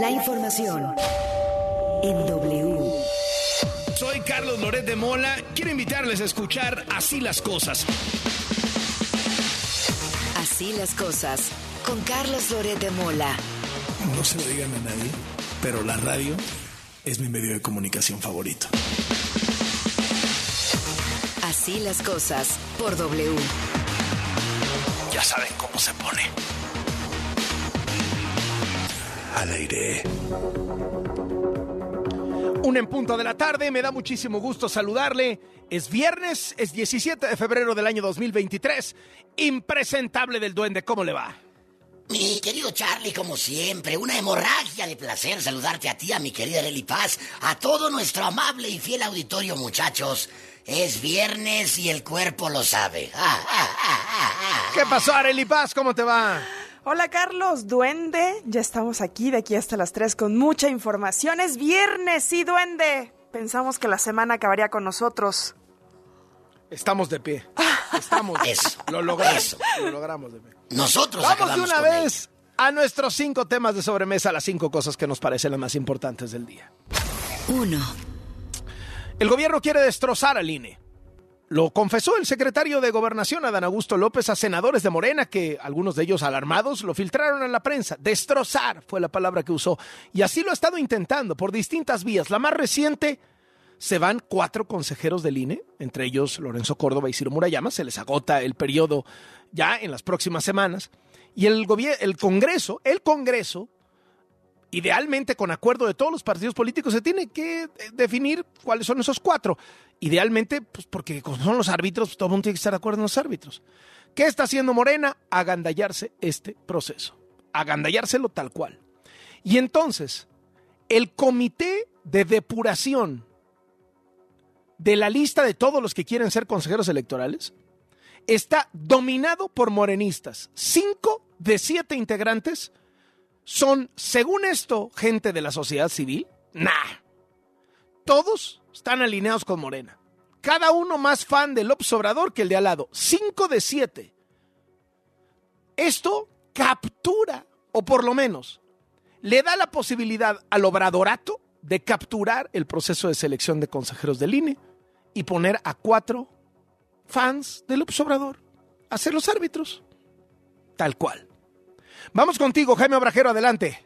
La información en W. Soy Carlos Loret de Mola. Quiero invitarles a escuchar Así las cosas. Así las cosas con Carlos Loret de Mola. No se lo digan a nadie, pero la radio es mi medio de comunicación favorito. Así las cosas por W. Ya saben cómo se pone. Al aire. Un en punto de la tarde, me da muchísimo gusto saludarle. Es viernes, es 17 de febrero del año 2023. Impresentable del duende, ¿cómo le va? Mi querido Charlie, como siempre, una hemorragia de placer saludarte a ti, a mi querida Lely Paz, a todo nuestro amable y fiel auditorio, muchachos. Es viernes y el cuerpo lo sabe. ¿Qué pasó, Arely Paz? ¿Cómo te va? Hola Carlos, duende. Ya estamos aquí de aquí hasta las 3 con mucha información. Es viernes, sí, duende. Pensamos que la semana acabaría con nosotros. Estamos de pie. Estamos. Eso. Lo logramos. Eso. Lo logramos de pie. Nosotros Vamos de una con vez a nuestros cinco temas de sobremesa, las cinco cosas que nos parecen las más importantes del día. 1. El gobierno quiere destrozar al INE. Lo confesó el secretario de Gobernación, Adán Augusto López, a senadores de Morena, que algunos de ellos alarmados lo filtraron en la prensa. Destrozar fue la palabra que usó. Y así lo ha estado intentando por distintas vías. La más reciente, se van cuatro consejeros del INE, entre ellos Lorenzo Córdoba y Ciro Murayama. Se les agota el periodo ya en las próximas semanas. Y el, el Congreso, el Congreso, idealmente con acuerdo de todos los partidos políticos, se tiene que eh, definir cuáles son esos cuatro. Idealmente, pues porque como son los árbitros, pues, todo el mundo tiene que estar de acuerdo en los árbitros. ¿Qué está haciendo Morena? Agandallarse este proceso. Agandallárselo tal cual. Y entonces, el comité de depuración de la lista de todos los que quieren ser consejeros electorales está dominado por morenistas. Cinco de siete integrantes son, según esto, gente de la sociedad civil. Nah. Todos están alineados con Morena. Cada uno más fan del Obrador que el de al lado. Cinco de siete. Esto captura, o por lo menos, le da la posibilidad al obradorato de capturar el proceso de selección de consejeros del INE y poner a cuatro fans del Obrador a ser los árbitros. Tal cual. Vamos contigo, Jaime Obrajero, adelante.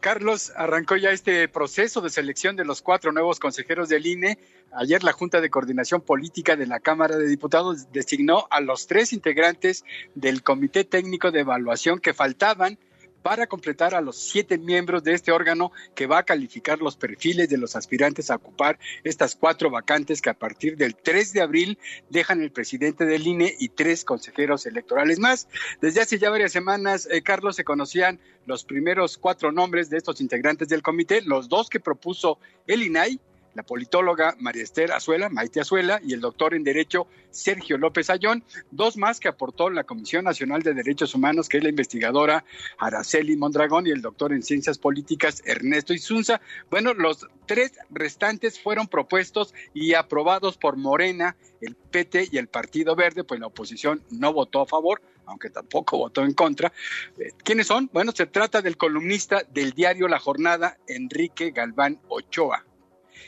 Carlos, arrancó ya este proceso de selección de los cuatro nuevos consejeros del INE. Ayer la Junta de Coordinación Política de la Cámara de Diputados designó a los tres integrantes del Comité Técnico de Evaluación que faltaban para completar a los siete miembros de este órgano que va a calificar los perfiles de los aspirantes a ocupar estas cuatro vacantes que a partir del 3 de abril dejan el presidente del INE y tres consejeros electorales más. Desde hace ya varias semanas, eh, Carlos, se conocían los primeros cuatro nombres de estos integrantes del comité, los dos que propuso el INAI, la politóloga María Esther Azuela, Maite Azuela, y el doctor en Derecho Sergio López Ayón, dos más que aportó la Comisión Nacional de Derechos Humanos, que es la investigadora Araceli Mondragón, y el doctor en Ciencias Políticas Ernesto Isunza. Bueno, los tres restantes fueron propuestos y aprobados por Morena, el PT y el Partido Verde, pues la oposición no votó a favor, aunque tampoco votó en contra. Eh, ¿Quiénes son? Bueno, se trata del columnista del diario La Jornada, Enrique Galván Ochoa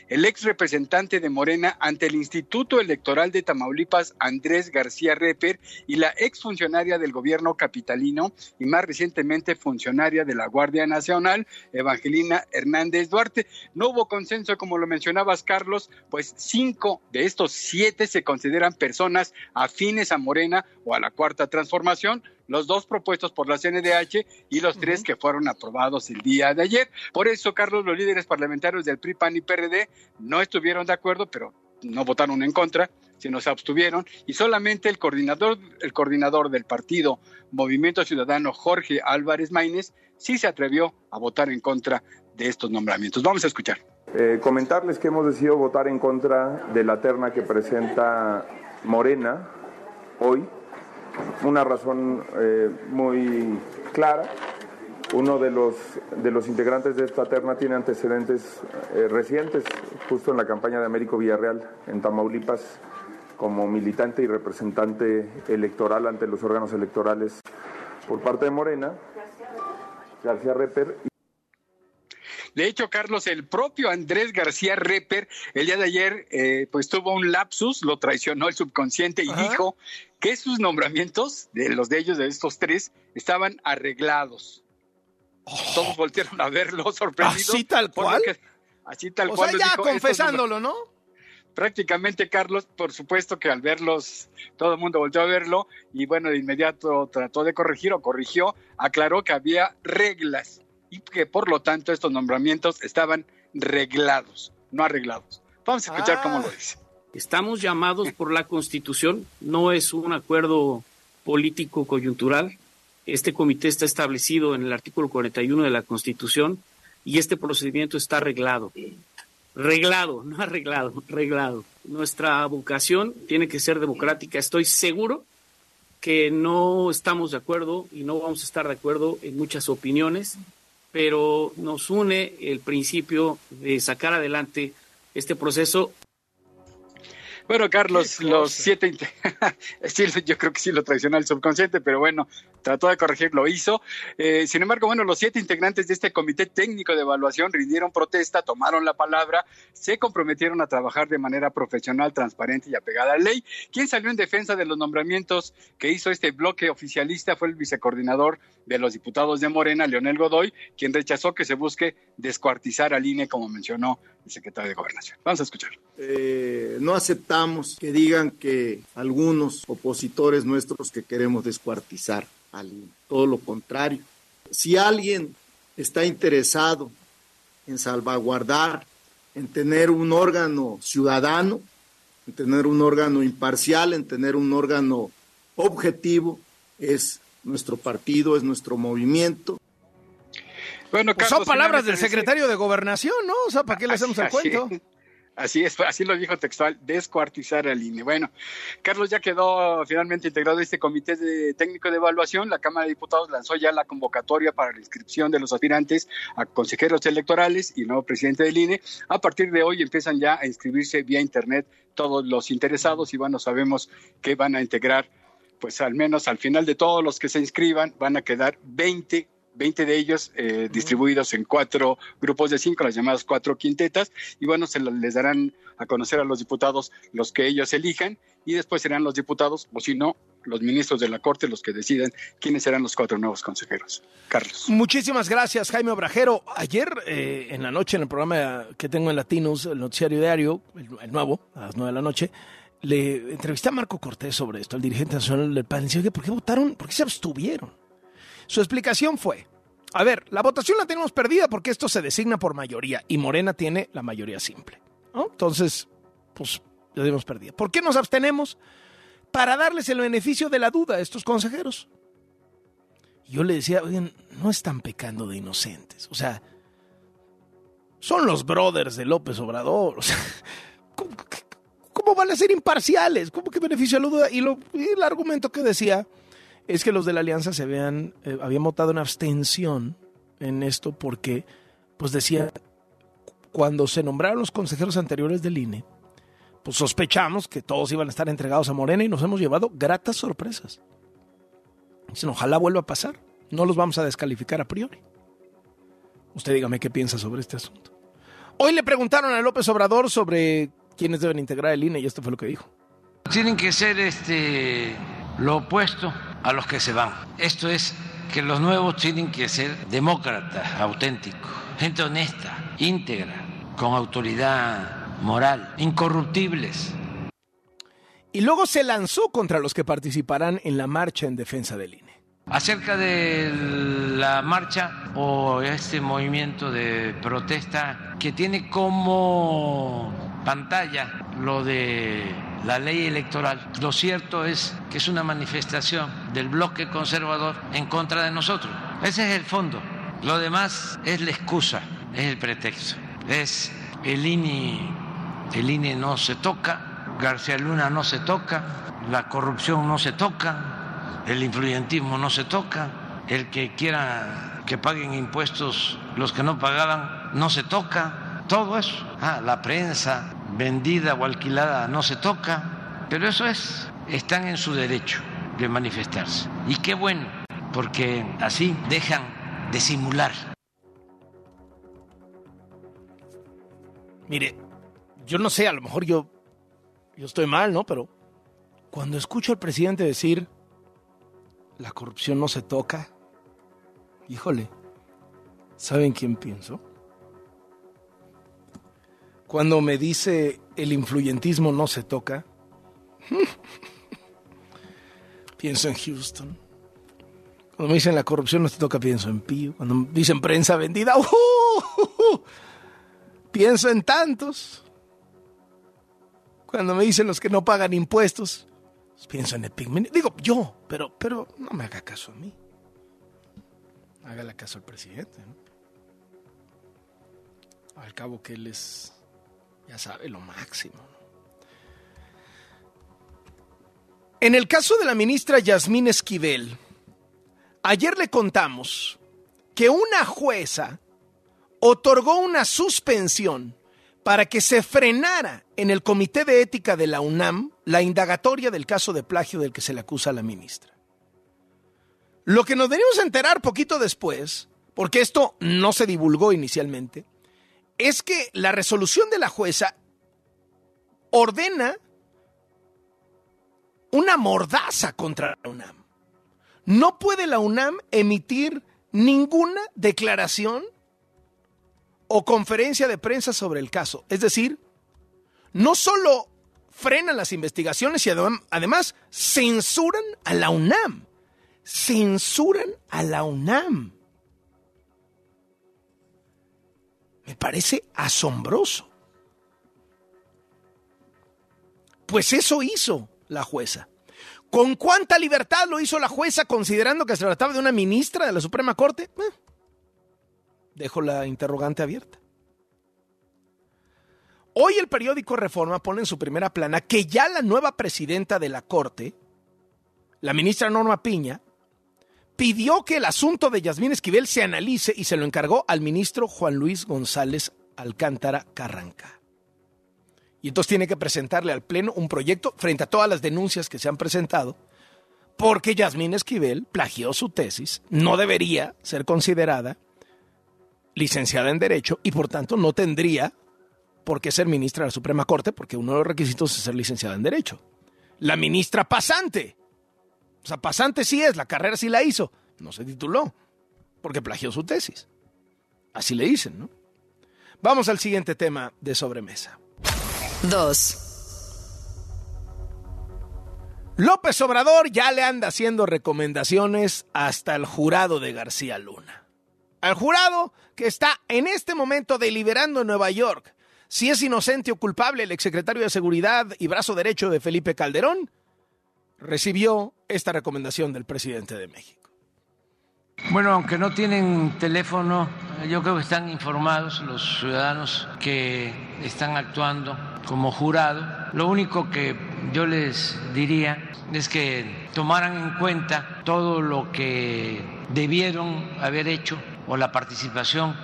el ex representante de Morena ante el Instituto Electoral de Tamaulipas, Andrés García Reper, y la ex funcionaria del gobierno capitalino y más recientemente funcionaria de la Guardia Nacional, Evangelina Hernández Duarte. No hubo consenso, como lo mencionabas, Carlos, pues cinco de estos siete se consideran personas afines a Morena o a la Cuarta Transformación, los dos propuestos por la CNDH y los tres que fueron aprobados el día de ayer. Por eso, Carlos, los líderes parlamentarios del PRI, PAN y PRD no estuvieron de acuerdo, pero no votaron en contra, sino se abstuvieron y solamente el coordinador, el coordinador del partido Movimiento Ciudadano, Jorge Álvarez Maínez, sí se atrevió a votar en contra de estos nombramientos. Vamos a escuchar. Eh, comentarles que hemos decidido votar en contra de la terna que presenta Morena hoy. Una razón eh, muy clara. Uno de los, de los integrantes de esta terna tiene antecedentes eh, recientes, justo en la campaña de Américo Villarreal en Tamaulipas, como militante y representante electoral ante los órganos electorales por parte de Morena, García Reper. De hecho, Carlos, el propio Andrés García Reper, el día de ayer, eh, pues tuvo un lapsus, lo traicionó el subconsciente y dijo que sus nombramientos, de los de ellos, de estos tres, estaban arreglados. Todos voltearon a verlo sorprendidos. ¿Así tal cual? así tal o cual. Sea, ya confesándolo, ¿no? prácticamente Carlos, por supuesto que al verlos, todo el mundo volvió a verlo y bueno, de inmediato trató de corregir o corrigió, aclaró que había reglas y que por lo tanto estos nombramientos estaban reglados, no arreglados. Vamos a escuchar cómo lo ah. dice. Estamos llamados por la Constitución, no es un acuerdo político coyuntural. Este comité está establecido en el artículo 41 de la Constitución y este procedimiento está arreglado reglado, no arreglado, reglado. Nuestra vocación tiene que ser democrática. Estoy seguro que no estamos de acuerdo y no vamos a estar de acuerdo en muchas opiniones, pero nos une el principio de sacar adelante este proceso bueno, Carlos, los siete, sí, yo creo que sí lo traicionó el subconsciente, pero bueno, trató de corregir, lo hizo. Eh, sin embargo, bueno, los siete integrantes de este comité técnico de evaluación rindieron protesta, tomaron la palabra, se comprometieron a trabajar de manera profesional, transparente y apegada a la ley. Quien salió en defensa de los nombramientos que hizo este bloque oficialista fue el vicecoordinador de los diputados de Morena, Leonel Godoy, quien rechazó que se busque descuartizar al INE, como mencionó el secretario de Gobernación. Vamos a escuchar. Eh, no aceptamos que digan que algunos opositores nuestros que queremos descuartizar al INE. Todo lo contrario. Si alguien está interesado en salvaguardar, en tener un órgano ciudadano, en tener un órgano imparcial, en tener un órgano objetivo, es nuestro partido, es nuestro movimiento. Bueno, pues son palabras del secretario de Gobernación, ¿no? O sea, ¿para qué le hacemos el cuento? Así es, así lo dijo textual, descuartizar al INE. Bueno, Carlos ya quedó finalmente integrado este comité de técnico de evaluación. La Cámara de Diputados lanzó ya la convocatoria para la inscripción de los aspirantes a consejeros electorales y nuevo presidente del INE. A partir de hoy empiezan ya a inscribirse vía internet todos los interesados y bueno, sabemos que van a integrar, pues al menos al final de todos los que se inscriban, van a quedar 20 20 de ellos eh, distribuidos en cuatro grupos de cinco, las llamadas cuatro quintetas, y bueno, se les darán a conocer a los diputados los que ellos elijan, y después serán los diputados, o si no, los ministros de la Corte los que decidan quiénes serán los cuatro nuevos consejeros. Carlos. Muchísimas gracias, Jaime Obrajero. Ayer eh, en la noche, en el programa que tengo en Latinos, el noticiario diario, el, nuevo, a las nueve de la noche, le entrevisté a Marco Cortés sobre esto, el dirigente nacional del PAN. Le ¿por qué votaron? ¿Por qué se abstuvieron? Su explicación fue, a ver, la votación la tenemos perdida porque esto se designa por mayoría y Morena tiene la mayoría simple. Entonces, pues ya dimos perdida. ¿Por qué nos abstenemos? Para darles el beneficio de la duda a estos consejeros. Yo le decía, oigan, no están pecando de inocentes. O sea, son los brothers de López Obrador. O sea, ¿cómo, van a ser imparciales? ¿Cómo que beneficio a la duda? Y, lo, el argumento que decía es que los de la alianza se vean, eh, habían votado en abstención en esto porque, pues decía, cuando se nombraron los consejeros anteriores del INE, pues sospechamos que todos iban a estar entregados a Morena y nos hemos llevado gratas sorpresas. Dicen, ojalá vuelva a pasar, no los vamos a descalificar a priori. Usted dígame qué piensa sobre este asunto. Hoy le preguntaron a López Obrador sobre quiénes deben integrar el INE y esto fue lo que dijo. Tienen que ser este lo opuesto a los que se van. Esto es que los nuevos tienen que ser demócratas, auténticos, gente honesta, íntegra, con autoridad moral, incorruptibles. Y luego se lanzó contra los que participarán en la marcha en defensa del INE. Acerca de la marcha o este movimiento de protesta que tiene como pantalla lo de la ley electoral. Lo cierto es que es una manifestación del bloque conservador en contra de nosotros. Ese es el fondo. Lo demás es la excusa, es el pretexto. Es el INE, el INE no se toca, García Luna no se toca, la corrupción no se toca, el influyentismo no se toca, el que quiera que paguen impuestos los que no pagaban no se toca, todo eso. Ah, la prensa, vendida o alquilada no se toca, pero eso es, están en su derecho de manifestarse. Y qué bueno, porque así dejan de simular. Mire, yo no sé, a lo mejor yo, yo estoy mal, ¿no? Pero cuando escucho al presidente decir, la corrupción no se toca, híjole, ¿saben quién pienso? Cuando me dice el influyentismo no se toca, pienso en Houston. Cuando me dicen la corrupción no se toca, pienso en Pío. Cuando me dicen prensa vendida, ¡uh! pienso en tantos. Cuando me dicen los que no pagan impuestos, pienso en el pigmento. Digo yo, pero, pero no me haga caso a mí. Hágale caso al presidente. ¿no? Al cabo que él es, ya sabe, lo máximo. En el caso de la ministra Yasmín Esquivel, ayer le contamos que una jueza otorgó una suspensión para que se frenara en el Comité de Ética de la UNAM la indagatoria del caso de plagio del que se le acusa a la ministra. Lo que nos venimos a enterar poquito después, porque esto no se divulgó inicialmente, es que la resolución de la jueza ordena una mordaza contra la UNAM. No puede la UNAM emitir ninguna declaración o conferencia de prensa sobre el caso. Es decir, no solo frenan las investigaciones y además censuran a la UNAM. Censuran a la UNAM. Me parece asombroso. Pues eso hizo la jueza. ¿Con cuánta libertad lo hizo la jueza considerando que se trataba de una ministra de la Suprema Corte? Eh, Dejo la interrogante abierta. Hoy el periódico Reforma pone en su primera plana que ya la nueva presidenta de la Corte, la ministra Norma Piña, pidió que el asunto de Yasmín Esquivel se analice y se lo encargó al ministro Juan Luis González Alcántara Carranca. Y entonces tiene que presentarle al Pleno un proyecto frente a todas las denuncias que se han presentado, porque Yasmín Esquivel plagió su tesis, no debería ser considerada licenciada en Derecho y por tanto no tendría por qué ser ministra de la Suprema Corte porque uno de los requisitos es ser licenciada en Derecho. La ministra pasante. O sea, pasante sí es, la carrera sí la hizo. No se tituló porque plagió su tesis. Así le dicen, ¿no? Vamos al siguiente tema de sobremesa. 2. López Obrador ya le anda haciendo recomendaciones hasta el jurado de García Luna. Al jurado que está en este momento deliberando en Nueva York si es inocente o culpable el exsecretario de Seguridad y brazo derecho de Felipe Calderón, recibió esta recomendación del presidente de México. Bueno, aunque no tienen teléfono, yo creo que están informados los ciudadanos que están actuando como jurado. Lo único que yo les diría es que tomaran en cuenta todo lo que debieron haber hecho o la participación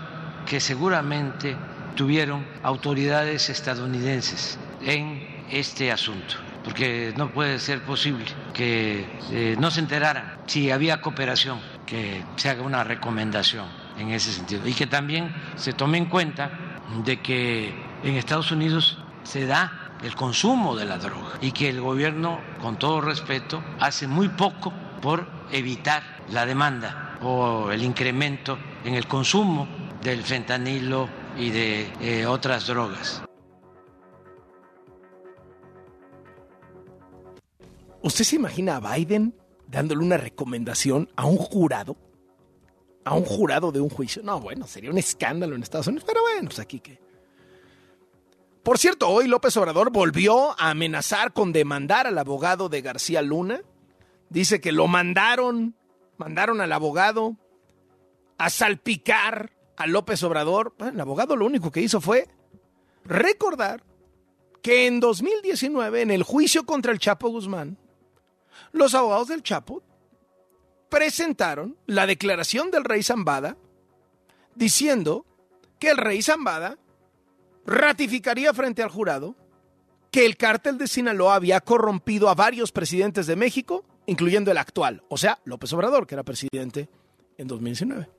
que seguramente tuvieron autoridades estadounidenses en este asunto, porque no puede ser posible que eh, no se enteraran si había cooperación, que se haga una recomendación en ese sentido y que también se tome en cuenta de que en Estados Unidos se da el consumo de la droga y que el gobierno, con todo respeto, hace muy poco por evitar la demanda o el incremento en el consumo del fentanilo y de eh, otras drogas. ¿Usted se imagina a Biden dándole una recomendación a un jurado? A un jurado de un juicio. No, bueno, sería un escándalo en Estados Unidos, pero bueno, pues aquí que... Por cierto, hoy López Obrador volvió a amenazar con demandar al abogado de García Luna. Dice que lo mandaron, mandaron al abogado a salpicar a López Obrador. Bueno, el abogado lo único que hizo fue recordar que en 2019, en el juicio contra el Chapo Guzmán, los abogados del Chapo presentaron la declaración del rey Zambada diciendo que el rey Zambada ratificaría frente al jurado que el cártel de Sinaloa había corrompido a varios presidentes de México, incluyendo el actual, o sea, López Obrador, que era presidente en 2019.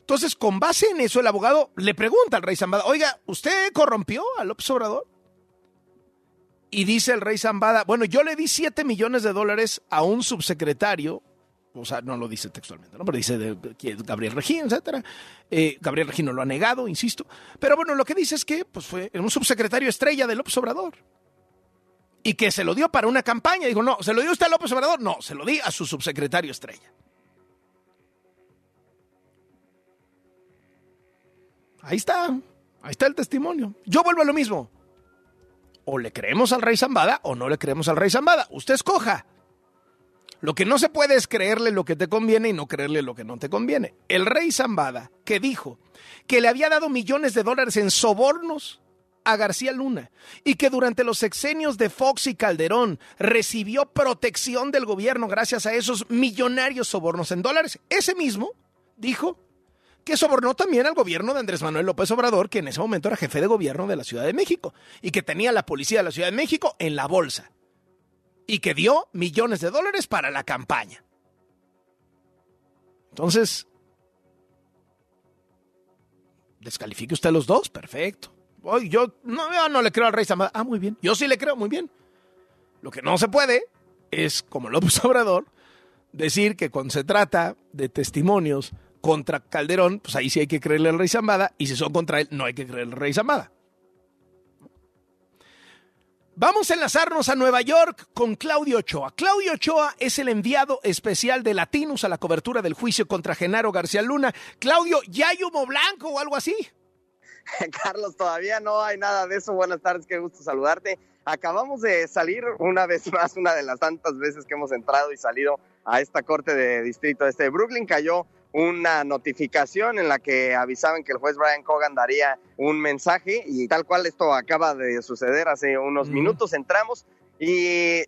Entonces, con base en eso, el abogado le pregunta al rey Zambada, oiga, ¿usted corrompió a López Obrador? Y dice el rey Zambada, bueno, yo le di 7 millones de dólares a un subsecretario, o sea, no lo dice textualmente, ¿no? pero dice Gabriel Regín, etcétera. Eh, Gabriel Regín no lo ha negado, insisto. Pero bueno, lo que dice es que pues, fue un subsecretario estrella de López Obrador. Y que se lo dio para una campaña. Dijo, no, ¿se lo dio usted a López Obrador? No, se lo di a su subsecretario estrella. Ahí está, ahí está el testimonio. Yo vuelvo a lo mismo. O le creemos al rey Zambada o no le creemos al rey Zambada. Usted escoja. Lo que no se puede es creerle lo que te conviene y no creerle lo que no te conviene. El rey Zambada, que dijo que le había dado millones de dólares en sobornos a García Luna y que durante los sexenios de Fox y Calderón recibió protección del gobierno gracias a esos millonarios sobornos en dólares, ese mismo dijo que sobornó también al gobierno de Andrés Manuel López Obrador, que en ese momento era jefe de gobierno de la Ciudad de México y que tenía la policía de la Ciudad de México en la bolsa y que dio millones de dólares para la campaña. Entonces, descalifique usted los dos, perfecto. Hoy yo no, no le creo al rey Zambada. Ah, muy bien. Yo sí le creo, muy bien. Lo que no se puede es, como López Obrador, decir que cuando se trata de testimonios contra Calderón, pues ahí sí hay que creerle al rey Zambada, y si son contra él, no hay que creerle al rey Zambada. Vamos a enlazarnos a Nueva York con Claudio Ochoa. Claudio Ochoa es el enviado especial de Latinos a la cobertura del juicio contra Genaro García Luna. Claudio, ¿ya hay humo blanco o algo así? Carlos, todavía no hay nada de eso. Buenas tardes, qué gusto saludarte. Acabamos de salir una vez más, una de las tantas veces que hemos entrado y salido a esta corte de distrito este de Brooklyn. Cayó una notificación en la que avisaban que el juez Brian Cogan daría un mensaje y tal cual esto acaba de suceder hace unos minutos. Entramos y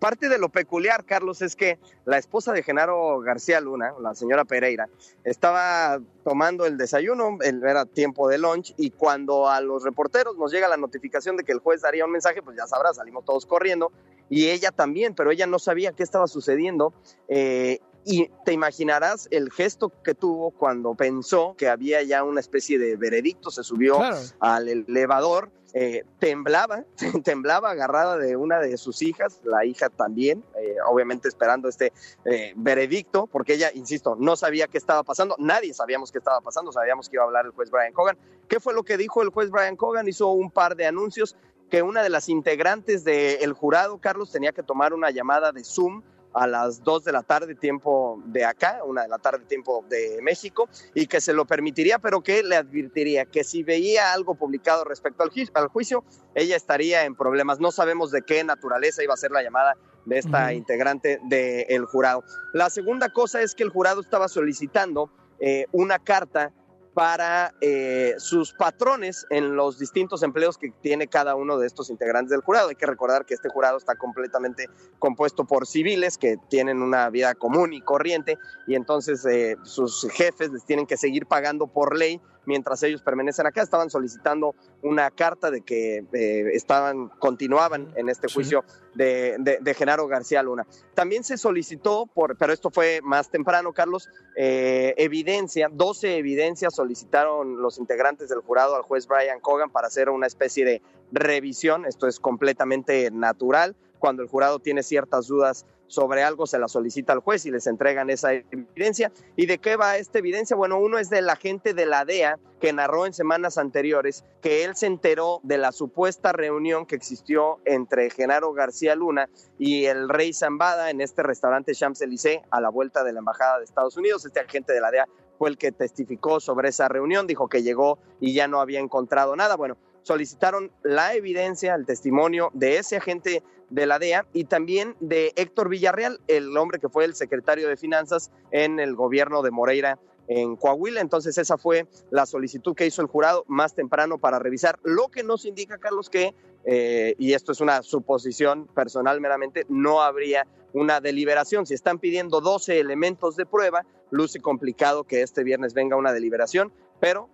parte de lo peculiar, Carlos, es que la esposa de Genaro García Luna, la señora Pereira, estaba tomando el desayuno, era tiempo de lunch, y cuando a los reporteros nos llega la notificación de que el juez daría un mensaje, pues ya sabrás, salimos todos corriendo, y ella también, pero ella no sabía qué estaba sucediendo. Eh, y te imaginarás el gesto que tuvo cuando pensó que había ya una especie de veredicto, se subió al elevador, eh, temblaba, temblaba agarrada de una de sus hijas, la hija también, eh, obviamente esperando este eh, veredicto, porque ella, insisto, no sabía qué estaba pasando, nadie sabíamos qué estaba pasando, sabíamos que iba a hablar el juez Brian Cogan. ¿Qué fue lo que dijo el juez Brian Cogan? Hizo un par de anuncios que una de las integrantes del jurado, Carlos, tenía que tomar una llamada de Zoom a las 2 de la tarde tiempo de acá, una de la tarde tiempo de México, y que se lo permitiría, pero que le advertiría que si veía algo publicado respecto al, al juicio, ella estaría en problemas. No sabemos de qué naturaleza iba a ser la llamada de esta integrante del jurado. La segunda cosa es que el jurado estaba solicitando eh, una carta para eh, sus patrones en los distintos empleos que tiene cada uno de estos integrantes del jurado. Hay que recordar que este jurado está completamente compuesto por civiles que tienen una vida común y corriente y entonces eh, sus jefes les tienen que seguir pagando por ley mientras ellos permanecen acá. Estaban solicitando una carta de que eh, estaban, continuaban en este juicio de, de, Genaro García Luna. También se solicitó, por, pero esto fue más temprano, Carlos, eh, evidencia, 12 evidencias solicitaron los integrantes del jurado al juez Brian Cogan para hacer una especie de revisión. Esto es completamente natural. Cuando el jurado tiene ciertas dudas sobre algo se la solicita al juez y les entregan esa evidencia. ¿Y de qué va esta evidencia? Bueno, uno es del agente de la DEA que narró en semanas anteriores que él se enteró de la supuesta reunión que existió entre Genaro García Luna y el rey Zambada en este restaurante Champs-Élysées a la vuelta de la Embajada de Estados Unidos. Este agente de la DEA fue el que testificó sobre esa reunión, dijo que llegó y ya no había encontrado nada. Bueno, solicitaron la evidencia, el testimonio de ese agente de la DEA y también de Héctor Villarreal, el hombre que fue el secretario de Finanzas en el gobierno de Moreira en Coahuila. Entonces esa fue la solicitud que hizo el jurado más temprano para revisar. Lo que nos indica, Carlos, que, eh, y esto es una suposición personal meramente, no habría una deliberación. Si están pidiendo 12 elementos de prueba, luce complicado que este viernes venga una deliberación, pero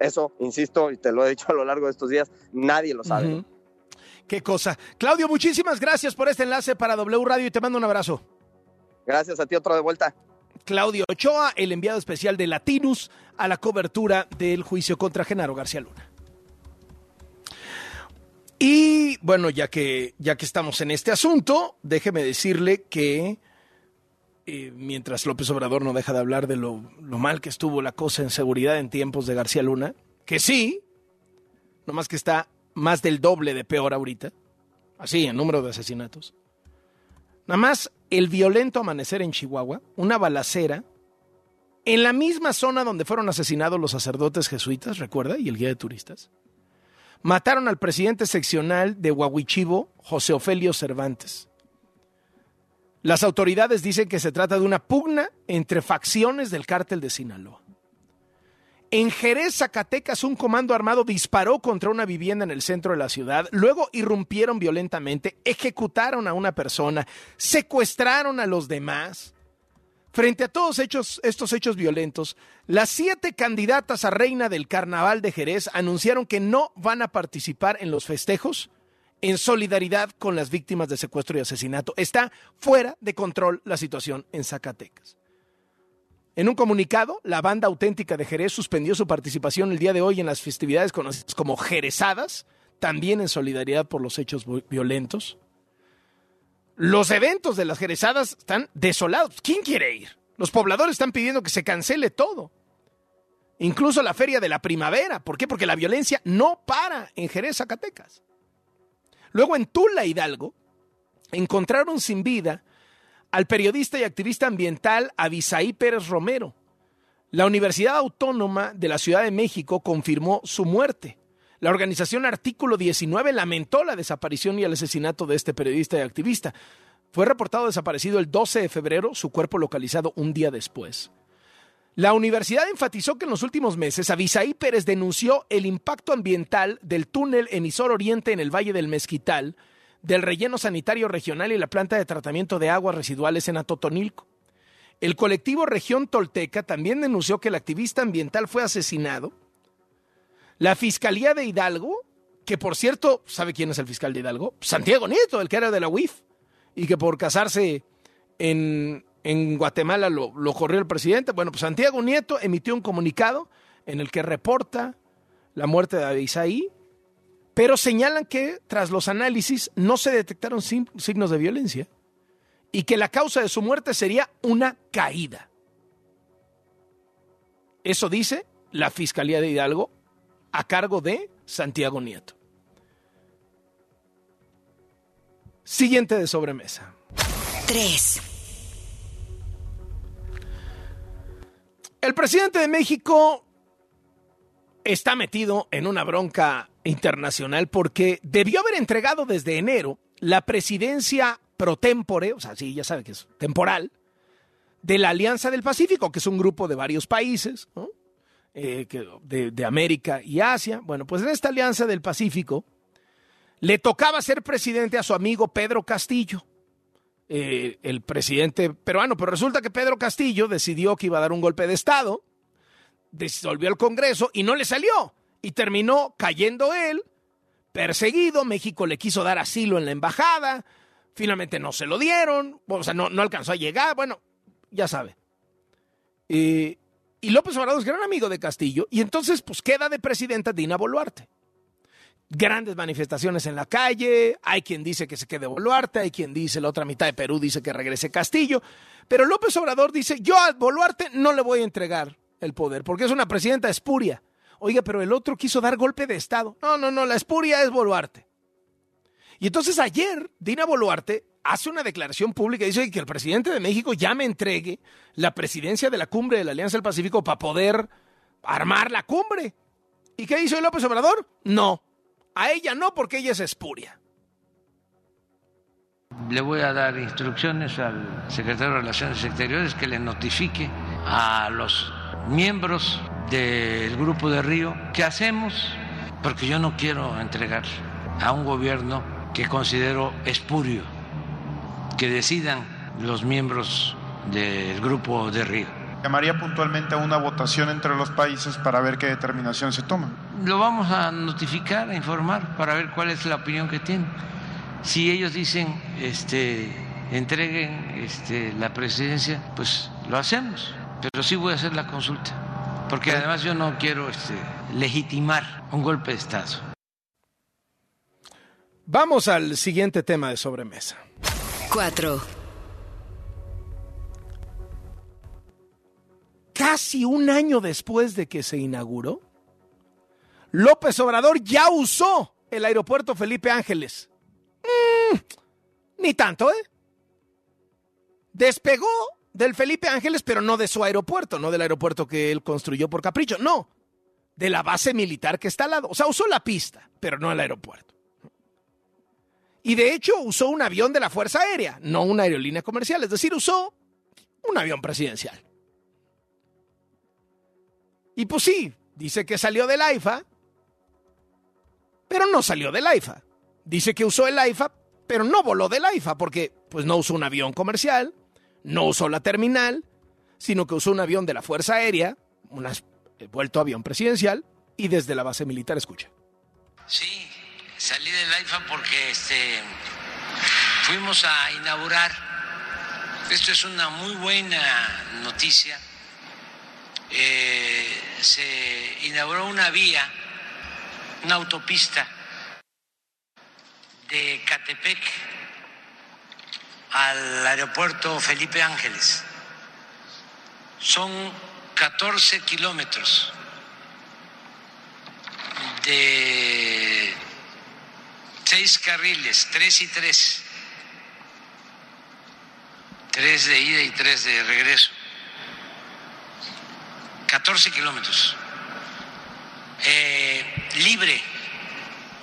eso, insisto, y te lo he dicho a lo largo de estos días, nadie lo sabe. Qué cosa. Claudio, muchísimas gracias por este enlace para W Radio y te mando un abrazo. Gracias a ti, otro de vuelta. Claudio Ochoa, el enviado especial de Latinus, a la cobertura del juicio contra Genaro García Luna. Y bueno, ya que, ya que estamos en este asunto, déjeme decirle que mientras López Obrador no deja de hablar de lo, lo, mal que estuvo la cosa en seguridad en tiempos de García Luna, que sí, nomás que está más del doble de peor ahorita, así en número de asesinatos. Nada más el violento amanecer en Chihuahua, una balacera, en la misma zona donde fueron asesinados los sacerdotes jesuitas, recuerda, y el guía de turistas. Mataron al presidente seccional de Huahuichivo, José Ofelio Cervantes. Las autoridades dicen que se trata de una pugna entre facciones del cártel de Sinaloa. En Jerez, Zacatecas, un comando armado disparó contra una vivienda en el centro de la ciudad, luego irrumpieron violentamente, ejecutaron a una persona, secuestraron a los demás. Frente a todos estos hechos violentos, las siete candidatas a reina del carnaval de Jerez anunciaron que no van a participar en los festejos en solidaridad con las víctimas de secuestro y asesinato. Está fuera de control la situación en Zacatecas. En un comunicado, la banda auténtica de Jerez suspendió su participación el día de hoy en las festividades conocidas como Jerezadas, también en solidaridad por los hechos violentos. Los eventos de las Jerezadas están desolados. ¿Quién quiere ir? Los pobladores están pidiendo que se cancele todo. Incluso la feria de la primavera. ¿Por qué? Porque la violencia no para en Jerez, Zacatecas. Luego en Tula, Hidalgo, encontraron sin vida al periodista y activista ambiental Abisaí Pérez Romero. La Universidad Autónoma de la Ciudad de México confirmó su muerte. La organización Artículo 19 lamentó la desaparición y el asesinato de este periodista y activista. Fue reportado desaparecido el 12 de febrero, su cuerpo localizado un día después. La universidad enfatizó que en los últimos meses Abisaí Pérez denunció el impacto ambiental del túnel emisor oriente en el Valle del Mezquital, del relleno sanitario regional y la planta de tratamiento de aguas residuales en Atotonilco. El colectivo Región Tolteca también denunció que el activista ambiental fue asesinado. La Fiscalía de Hidalgo, que por cierto, ¿sabe quién es el fiscal de Hidalgo? Santiago Nieto, el que era de la UIF, y que por casarse en, en Guatemala lo, lo, corrió el presidente. Bueno, pues Santiago Nieto emitió un comunicado en el que reporta la muerte de Abisaí pero señalan que tras los análisis no se detectaron signos de violencia y que la causa de su muerte sería una caída. Eso dice la Fiscalía de Hidalgo a cargo de Santiago Nieto. Siguiente de sobremesa. 3. El presidente de México está metido en una bronca internacional porque debió haber entregado desde enero la presidencia pro tempore, o sea, sí, ya sabe que es temporal, de la Alianza del Pacífico, que es un grupo de varios países, eh, de, América y Asia. Bueno, pues en esta Alianza del Pacífico le tocaba ser presidente a su amigo Pedro Castillo, eh, el presidente peruano, pero resulta que Pedro Castillo decidió que iba a dar un golpe de Estado, disolvió el Congreso y no le salió. Y terminó cayendo él, perseguido, México le quiso dar asilo en la embajada, finalmente no se lo dieron, o sea, no, alcanzó a llegar, bueno, ya sabe. y López Obrador es gran amigo de Castillo, y entonces pues queda de presidenta Dina Boluarte. Grandes manifestaciones en la calle, hay quien dice que se quede Boluarte, hay quien dice, la otra mitad de Perú dice que regrese Castillo, pero López Obrador dice, yo a Boluarte no le voy a entregar el poder, porque es una presidenta espuria. Oiga, pero el otro quiso dar golpe de Estado. No, no, no, la espuria es Boluarte. Y entonces ayer Dina Boluarte hace una declaración pública y dice que el presidente de México ya me entregue la presidencia de la cumbre de la Alianza del Pacífico para poder armar la cumbre. ¿Y qué hizo López Obrador? No. A ella no, porque ella es espuria. Le voy a dar instrucciones al secretario de Relaciones Exteriores que le notifique a los miembros del Grupo de Río, ¿qué hacemos? Porque yo no quiero entregar a un gobierno que considero espurio, que decidan los miembros del Grupo de Río. Llamaría puntualmente a una votación entre los países para ver qué determinación se toma. Lo vamos a notificar, a informar, para ver cuál es la opinión que tienen. Si ellos dicen, este, entreguen este, la presidencia, pues lo hacemos, pero sí voy a hacer la consulta, porque además yo no quiero este, legitimar un golpe de Estado. Vamos al siguiente tema de sobremesa. 4. Casi un año después de que se inauguró, López Obrador ya usó el aeropuerto Felipe Ángeles. Mm, ni tanto, ¿eh? Despegó del Felipe Ángeles, pero no de su aeropuerto, no del aeropuerto que él construyó por capricho, no, de la base militar que está al lado. O sea, usó la pista, pero no el aeropuerto. Y de hecho usó un avión de la Fuerza Aérea, no una aerolínea comercial, es decir, usó un avión presidencial. Y pues sí, dice que salió del AIFA, pero no salió del AIFA. Dice que usó el AIFA, pero no voló del AIFA porque pues no usó un avión comercial, no usó la terminal, sino que usó un avión de la Fuerza Aérea, un vuelto avión presidencial, y desde la base militar escucha. Sí, salí del AIFA porque este, fuimos a inaugurar, esto es una muy buena noticia, eh, se inauguró una vía, una autopista de Catepec al aeropuerto Felipe Ángeles. Son 14 kilómetros de seis carriles, tres y tres, tres de ida y tres de regreso. 14 kilómetros. Eh, libre,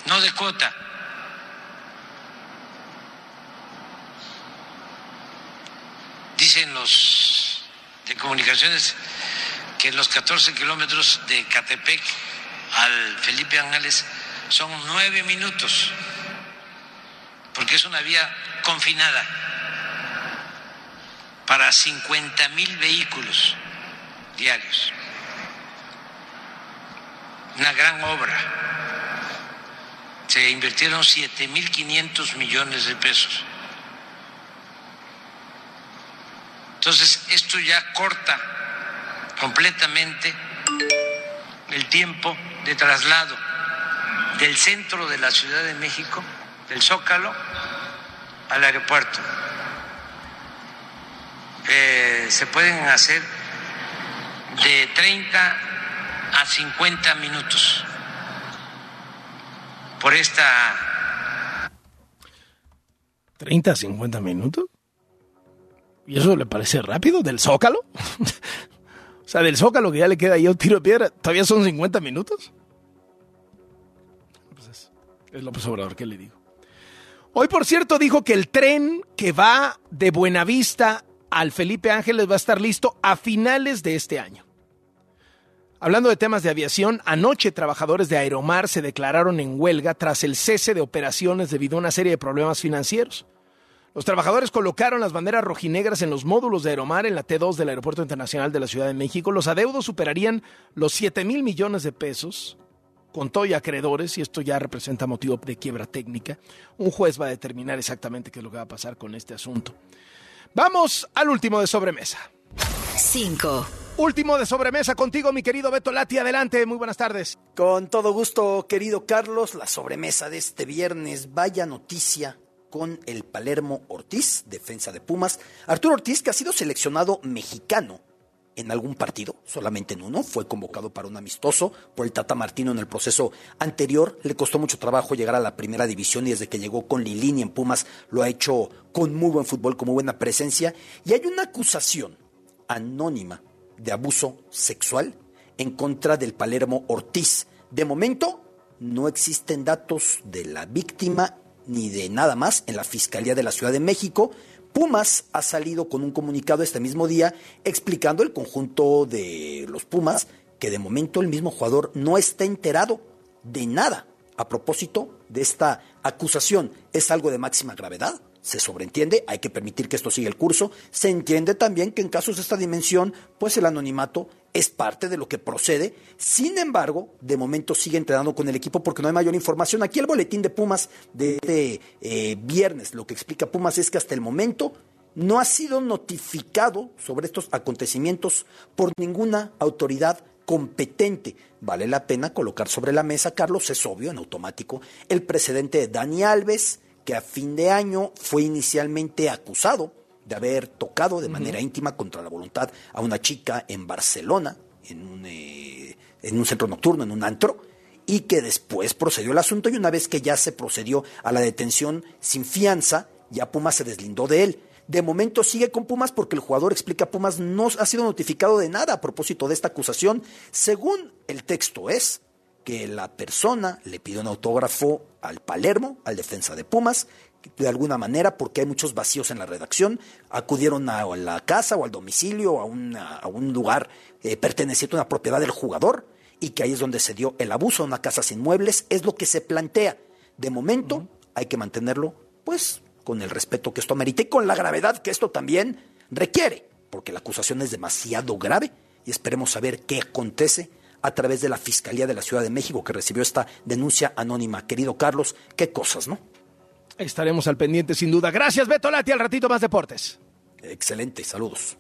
no de cuota. Dicen los de comunicaciones que los 14 kilómetros de Catepec al Felipe Ángeles son nueve minutos, porque es una vía confinada para 50 mil vehículos diarios. Una gran obra. Se invirtieron 7.500 millones de pesos. Entonces, esto ya corta completamente el tiempo de traslado del centro de la Ciudad de México, del Zócalo, al aeropuerto. Eh, se pueden hacer de 30 a 50 minutos por esta... ¿30 a 50 minutos? ¿Y eso le parece rápido? ¿Del Zócalo? o sea, del Zócalo que ya le queda ahí un tiro de piedra, ¿todavía son 50 minutos? Pues es, es López Obrador, ¿qué le digo? Hoy, por cierto, dijo que el tren que va de Buenavista al Felipe Ángeles va a estar listo a finales de este año. Hablando de temas de aviación, anoche trabajadores de Aeromar se declararon en huelga tras el cese de operaciones debido a una serie de problemas financieros. Los trabajadores colocaron las banderas rojinegras en los módulos de Aeromar en la T2 del Aeropuerto Internacional de la Ciudad de México. Los adeudos superarían los 7 mil millones de pesos. Con todo y acreedores, y esto ya representa motivo de quiebra técnica, un juez va a determinar exactamente qué es lo que va a pasar con este asunto. Vamos al último de sobremesa. 5. Último de sobremesa contigo, mi querido Beto Lati. Adelante, muy buenas tardes. Con todo gusto, querido Carlos, la sobremesa de este viernes. Vaya noticia con el Palermo Ortiz, defensa de Pumas. Arturo Ortiz, que ha sido seleccionado mexicano en algún partido, solamente en uno, fue convocado para un amistoso por el Tata Martino en el proceso anterior. Le costó mucho trabajo llegar a la primera división y desde que llegó con Lilini en Pumas lo ha hecho con muy buen fútbol, con muy buena presencia. Y hay una acusación anónima de abuso sexual en contra del Palermo Ortiz. De momento, no existen datos de la víctima ni de nada más en la Fiscalía de la Ciudad de México. Pumas ha salido con un comunicado este mismo día explicando el conjunto de los Pumas que de momento el mismo jugador no está enterado de nada a propósito de esta acusación. Es algo de máxima gravedad se sobreentiende, hay que permitir que esto siga el curso. Se entiende también que en casos de esta dimensión, pues el anonimato es parte de lo que procede. Sin embargo, de momento sigue entrenando con el equipo porque no hay mayor información. Aquí el boletín de Pumas de este eh, viernes, lo que explica Pumas es que hasta el momento no ha sido notificado sobre estos acontecimientos por ninguna autoridad competente. Vale la pena colocar sobre la mesa, Carlos, es obvio, en automático, el precedente de Dani Alves, que a fin de año fue inicialmente acusado de haber tocado de manera íntima contra la voluntad a una chica en Barcelona, en un, eh, en un centro nocturno, en un antro, y que después procedió el asunto y una vez que ya se procedió a la detención sin fianza, ya Pumas se deslindó de él. De momento sigue con Pumas porque el jugador explica Pumas no ha sido notificado de nada a propósito de esta acusación. Según el texto es que la persona le pidió un autógrafo al Palermo, al defensa de Pumas, de alguna manera, porque hay muchos vacíos en la redacción, acudieron a, la casa o al domicilio, a, a un lugar eh, perteneciente a una propiedad del jugador, y que ahí es donde se dio el abuso a una casa sin muebles, es lo que se plantea. De momento hay que mantenerlo, pues, con el respeto que esto amerita y con la gravedad que esto también requiere, porque la acusación es demasiado grave y esperemos saber qué acontece a través de la Fiscalía de la Ciudad de México que recibió esta denuncia anónima. Querido Carlos, qué cosas, ¿no? Estaremos al pendiente sin duda. Gracias, Beto Lati, al ratito más deportes. Excelente, saludos.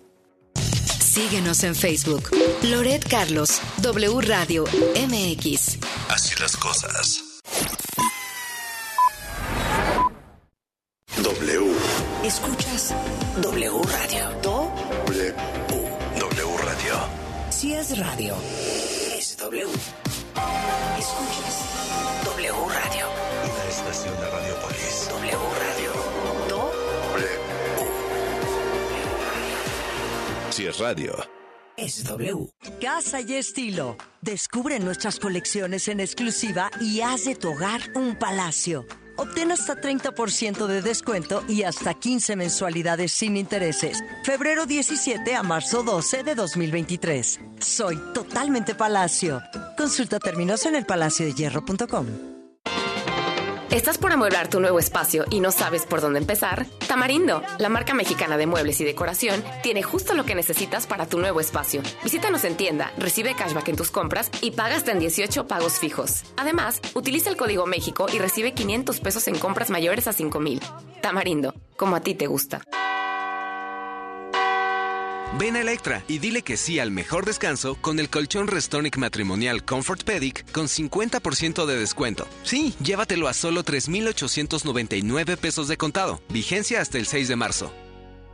Síguenos en Facebook. Loret Carlos, W Radio, MX. Así las cosas. W. Escuchas W Radio. Do. W. W Radio. Si es radio, W. Escuchas W Radio. Una estación de Radiopolis. W Radio. Do. W. Si es radio. Es W. Casa y estilo. Descubre nuestras colecciones en exclusiva y haz de tu hogar un palacio. Obtén hasta 30% de descuento y hasta 15 mensualidades sin intereses. Febrero 17 a marzo 12 de 2023. Soy totalmente Palacio. Consulta términos en elpalaciodehierro.com. ¿Estás por amueblar tu nuevo espacio y no sabes por dónde empezar? Tamarindo, la marca mexicana de muebles y decoración, tiene justo lo que necesitas para tu nuevo espacio. Visítanos en tienda, recibe cashback en tus compras y paga hasta en 18 pagos fijos. Además, utiliza el código México y recibe 500 pesos en compras mayores a 5 mil. Tamarindo, como a ti te gusta. Ven a Electra y dile que sí al mejor descanso con el colchón Restonic matrimonial Comfort Pedic con 50% de descuento. Sí, llévatelo a solo 3,899 pesos de contado. Vigencia hasta el 6 de marzo.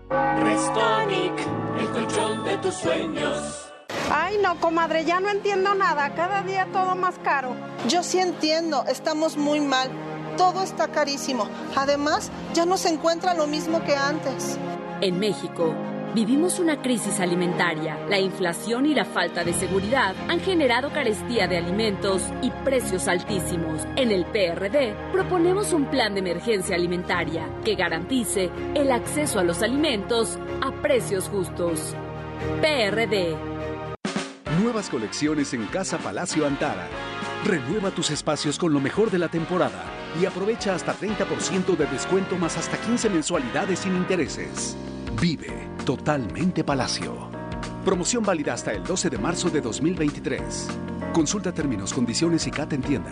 Restonic, el colchón de tus sueños. Ay, no, comadre, ya no entiendo nada. Cada día todo más caro. Yo sí entiendo, estamos muy mal. Todo está carísimo. Además, ya no se encuentra lo mismo que antes. En México, Vivimos una crisis alimentaria. La inflación y la falta de seguridad han generado carestía de alimentos y precios altísimos. En el PRD proponemos un plan de emergencia alimentaria que garantice el acceso a los alimentos a precios justos. PRD. Nuevas colecciones en Casa Palacio Antara. Renueva tus espacios con lo mejor de la temporada y aprovecha hasta 30% de descuento más hasta 15 mensualidades sin intereses. Vive totalmente Palacio. Promoción válida hasta el 12 de marzo de 2023. Consulta términos, condiciones y CAT en tienda.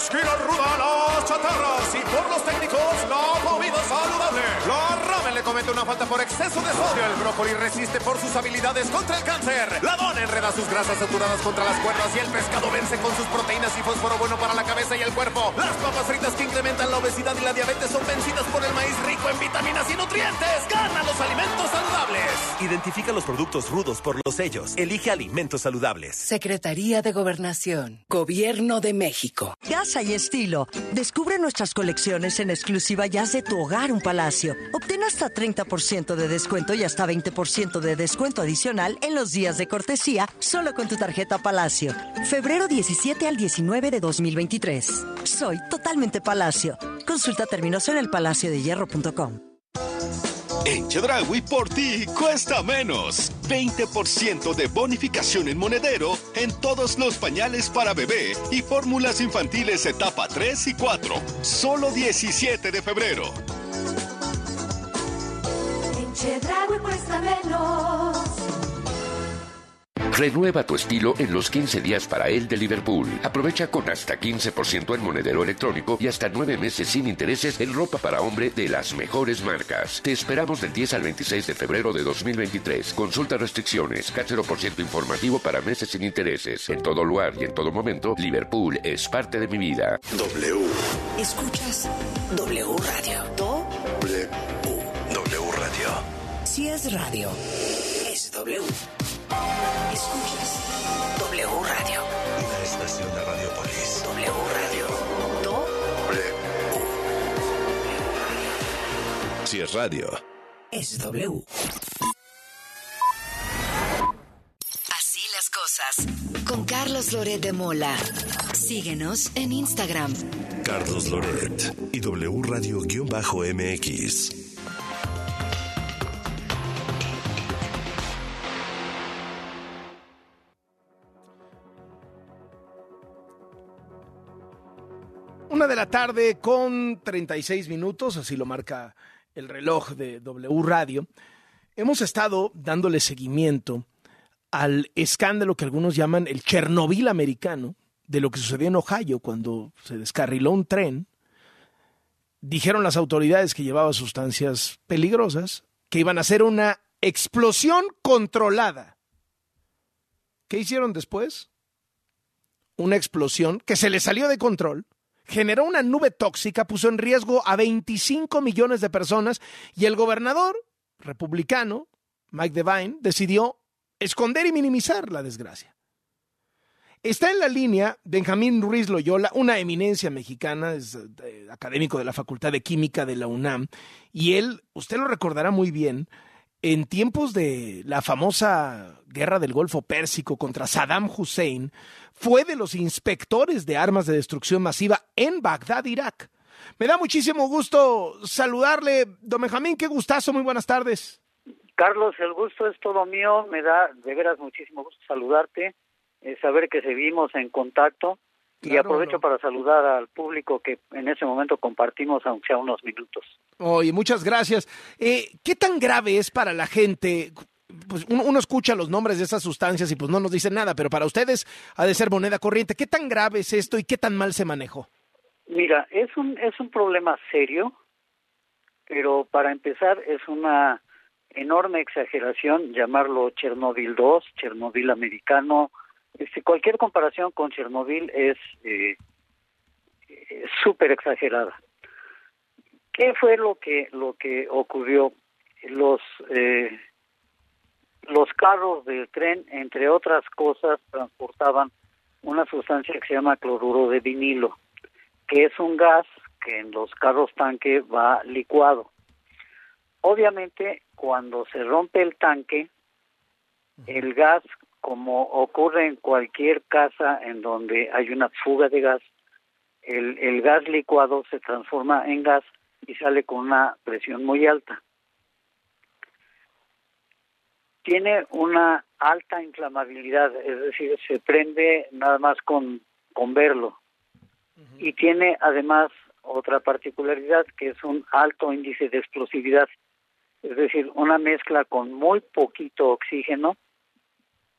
Esquina ruda la comida comete una falta por exceso de sodio. El brócoli resiste por sus habilidades contra el cáncer. La dona enreda sus grasas saturadas contra las cuerdas y el pescado vence con sus proteínas y fósforo bueno para la cabeza y el cuerpo. Las papas fritas que incrementan la obesidad y la diabetes son vencidas por el maíz rico en vitaminas y nutrientes. Gana los alimentos saludables. Identifica los productos rudos por los sellos. Elige alimentos saludables. Secretaría de Gobernación. Gobierno de México. Casa y estilo. Descubre nuestras colecciones en exclusiva y haz de tu hogar un palacio. Obtén hasta 30% de descuento y hasta 20% de descuento adicional en los días de cortesía solo con tu tarjeta Palacio. Febrero 17 al 19 de 2023. Soy totalmente Palacio. Consulta términos en elpalaciodehierro.com. En Chedraui por ti cuesta menos. 20% de bonificación en monedero en todos los pañales para bebé y fórmulas infantiles etapa 3 y 4. Solo 17 de febrero. Cuesta menos. Renueva tu estilo en los 15 días para él de Liverpool. Aprovecha con hasta 15% en monedero electrónico y hasta 9 meses sin intereses en ropa para hombre de las mejores marcas. Te esperamos del 10 al 26 de febrero de 2023. Consulta restricciones, ciento informativo para meses sin intereses. En todo lugar y en todo momento, Liverpool es parte de mi vida. W. Escuchas W Radio. Si es radio, es W. Escuchas W Radio. Una estación de Radiopolis. W Radio. W. Si es radio. Es W. Así las cosas. Con Carlos Loret de Mola. Síguenos en Instagram. Carlos Loret y W Radio-MX. Una de la tarde con 36 minutos, así lo marca el reloj de W Radio. Hemos estado dándole seguimiento al escándalo que algunos llaman el Chernobyl americano, de lo que sucedió en Ohio cuando se descarriló un tren. Dijeron las autoridades que llevaba sustancias peligrosas, que iban a hacer una explosión controlada. ¿Qué hicieron después? Una explosión que se le salió de control generó una nube tóxica, puso en riesgo a 25 millones de personas y el gobernador republicano, Mike Devine, decidió esconder y minimizar la desgracia. Está en la línea Benjamín Ruiz Loyola, una eminencia mexicana, es eh, académico de la Facultad de Química de la UNAM, y él, usted lo recordará muy bien, en tiempos de la famosa guerra del Golfo Pérsico contra Saddam Hussein, fue de los inspectores de armas de destrucción masiva en Bagdad, Irak. Me da muchísimo gusto saludarle, don Benjamín, qué gustazo, muy buenas tardes. Carlos, el gusto es todo mío, me da de veras muchísimo gusto saludarte, eh, saber que seguimos en contacto y Claro, aprovecho no. para saludar al público que en ese momento compartimos, aunque sea unos minutos. Oye, muchas gracias. Eh, ¿Qué tan grave es para la gente? Pues uno, uno escucha los nombres de esas sustancias y pues no nos dicen nada, pero para ustedes ha de ser moneda corriente. ¿Qué tan grave es esto y qué tan mal se manejó? Mira, es un es un problema serio, pero para empezar es una enorme exageración llamarlo Chernobyl 2, Chernobyl americano. Este, cualquier comparación con Chernobyl es eh, eh, súper exagerada. ¿Qué fue lo que lo que ocurrió? Los eh, los carros del tren, entre otras cosas, transportaban una sustancia que se llama cloruro de vinilo, que es un gas que en los carros tanque va licuado. Obviamente, cuando se rompe el tanque, el gas, como ocurre en cualquier casa en donde hay una fuga de gas, el, el gas licuado se transforma en gas y sale con una presión muy alta. Tiene una alta inflamabilidad, es decir, se prende nada más con, con verlo. Y tiene además otra particularidad que es un alto índice de explosividad, es decir, una mezcla con muy poquito oxígeno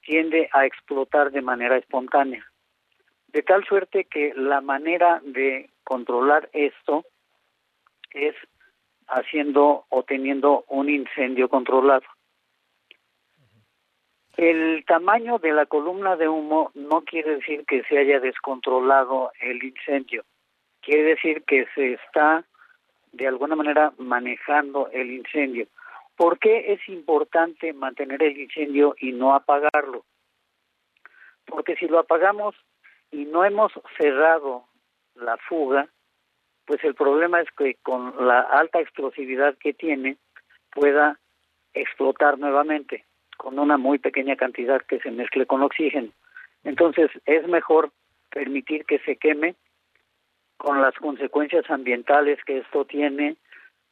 tiende a explotar de manera espontánea. De tal suerte que la manera de controlar esto es haciendo o teniendo un incendio controlado. El tamaño de la columna de humo no quiere decir que se haya descontrolado el incendio, quiere decir que se está de alguna manera manejando el incendio. ¿Por qué es importante mantener el incendio y no apagarlo? Porque si lo apagamos y no hemos cerrado la fuga, pues el problema es que con la alta explosividad que tiene pueda explotar nuevamente con una muy pequeña cantidad que se mezcle con oxígeno. Entonces es mejor permitir que se queme con las consecuencias ambientales que esto tiene,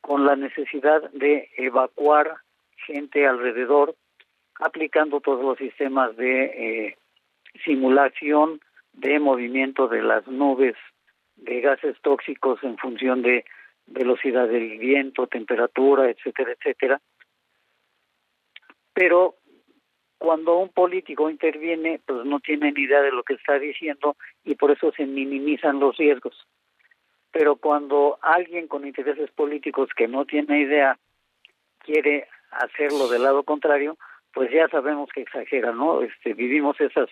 con la necesidad de evacuar gente alrededor, aplicando todos los sistemas de eh, simulación de movimiento de las nubes de gases tóxicos en función de velocidad del viento, temperatura, etcétera, etcétera. Pero cuando un político interviene, pues no tiene ni idea de lo que está diciendo y por eso se minimizan los riesgos. Pero cuando alguien con intereses políticos que no tiene idea quiere hacerlo del lado contrario, pues ya sabemos que exagera, ¿no? Este, vivimos esas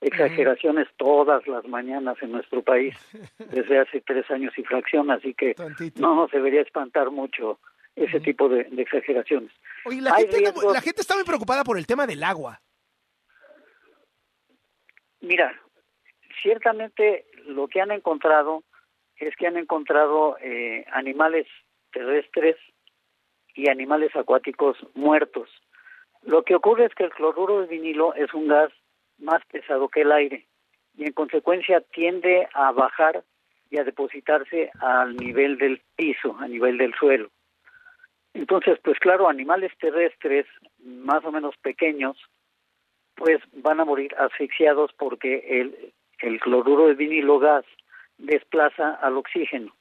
exageraciones todas las mañanas en nuestro país desde hace tres años y fracción, así que no nos debería espantar mucho ese tipo de, exageraciones. Oye, la gente, la gente está muy preocupada por el tema del agua. Mira, ciertamente lo que han encontrado es que han encontrado eh, animales terrestres y animales acuáticos muertos. Lo que ocurre es que el cloruro de vinilo es un gas más pesado que el aire y en consecuencia tiende a bajar y a depositarse al nivel del piso, a nivel del suelo. Entonces, pues claro, animales terrestres más o menos pequeños, pues van a morir asfixiados porque el, el cloruro de vinilo gas desplaza al oxígeno.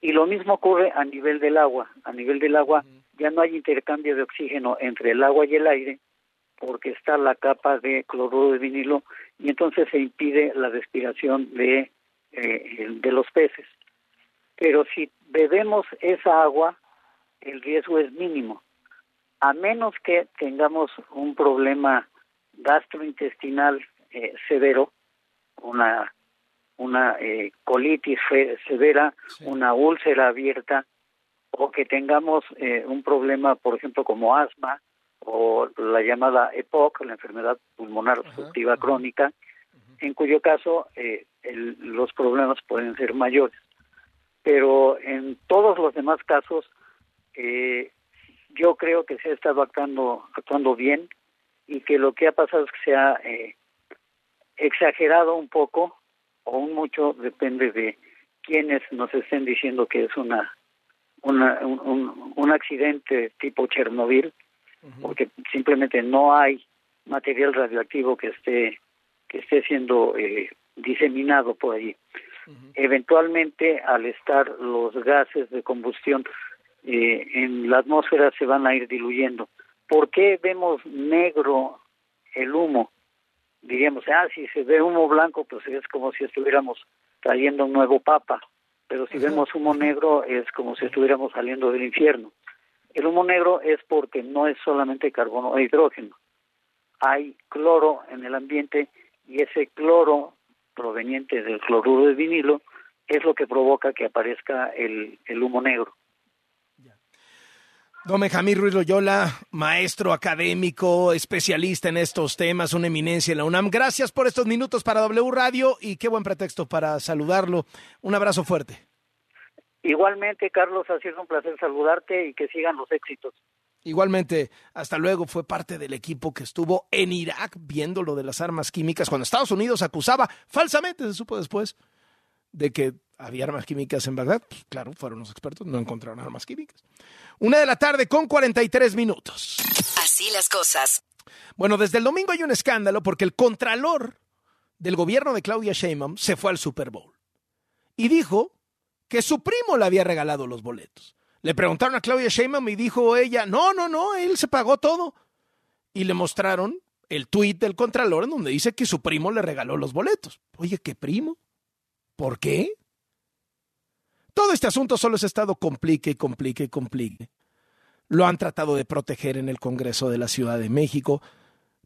Y lo mismo ocurre a nivel del agua. A nivel del agua ya no hay intercambio de oxígeno entre el agua y el aire porque está la capa de cloruro de vinilo y entonces se impide la respiración de, eh, de los peces. Pero si bebemos esa agua, el riesgo es mínimo, a menos que tengamos un problema gastrointestinal eh, severo, una, una eh, colitis severa, una úlcera abierta, o que tengamos eh, un problema, por ejemplo, como asma o la llamada EPOC, la enfermedad pulmonar obstructiva crónica, en cuyo caso los problemas pueden ser mayores. Pero en todos los demás casos, eh, yo creo que se ha estado actuando, actuando bien y que lo que ha pasado es que se ha eh, exagerado un poco o un mucho, depende de quienes nos estén diciendo que es una, una un, un, accidente tipo Chernobyl, porque simplemente no hay material radioactivo que esté que esté siendo eh, diseminado por allí. Eventualmente, al estar los gases de combustión eh, en la atmósfera se van a ir diluyendo. ¿Por qué vemos negro el humo? Diríamos, ah, si se ve humo blanco, pues es como si estuviéramos trayendo un nuevo papa, pero si vemos humo negro es como si estuviéramos saliendo del infierno. El humo negro es porque no es solamente carbono o hidrógeno, hay cloro en el ambiente y ese cloro proveniente del cloruro de vinilo es lo que provoca que aparezca el humo negro. Don Benjamín Ruiz Loyola, maestro académico, especialista en estos temas, una eminencia en la UNAM. Gracias por estos minutos para W Radio y qué buen pretexto para saludarlo. Un abrazo fuerte. Igualmente, Carlos, ha sido un placer saludarte y que sigan los éxitos. Igualmente, hasta luego, fue parte del equipo que estuvo en Irak viendo lo de las armas químicas cuando Estados Unidos acusaba, falsamente se supo después, de que había armas químicas en Bagdad. Pues, claro, fueron los expertos, no encontraron armas químicas. Una de la tarde con 43 minutos. Así las cosas. Bueno, desde el domingo hay un escándalo porque el contralor del gobierno de Claudia Sheinbaum se fue al Super Bowl y dijo que su primo le había regalado los boletos. Le preguntaron a Claudia Sheinbaum y dijo ella, no, no, no, él se pagó todo. Y le mostraron el tuit del contralor en donde dice que su primo le regaló los boletos. Oye, ¿qué primo? ¿Por qué? Todo este asunto solo se ha estado complique, complique, complique. Lo han tratado de proteger en el Congreso de la Ciudad de México,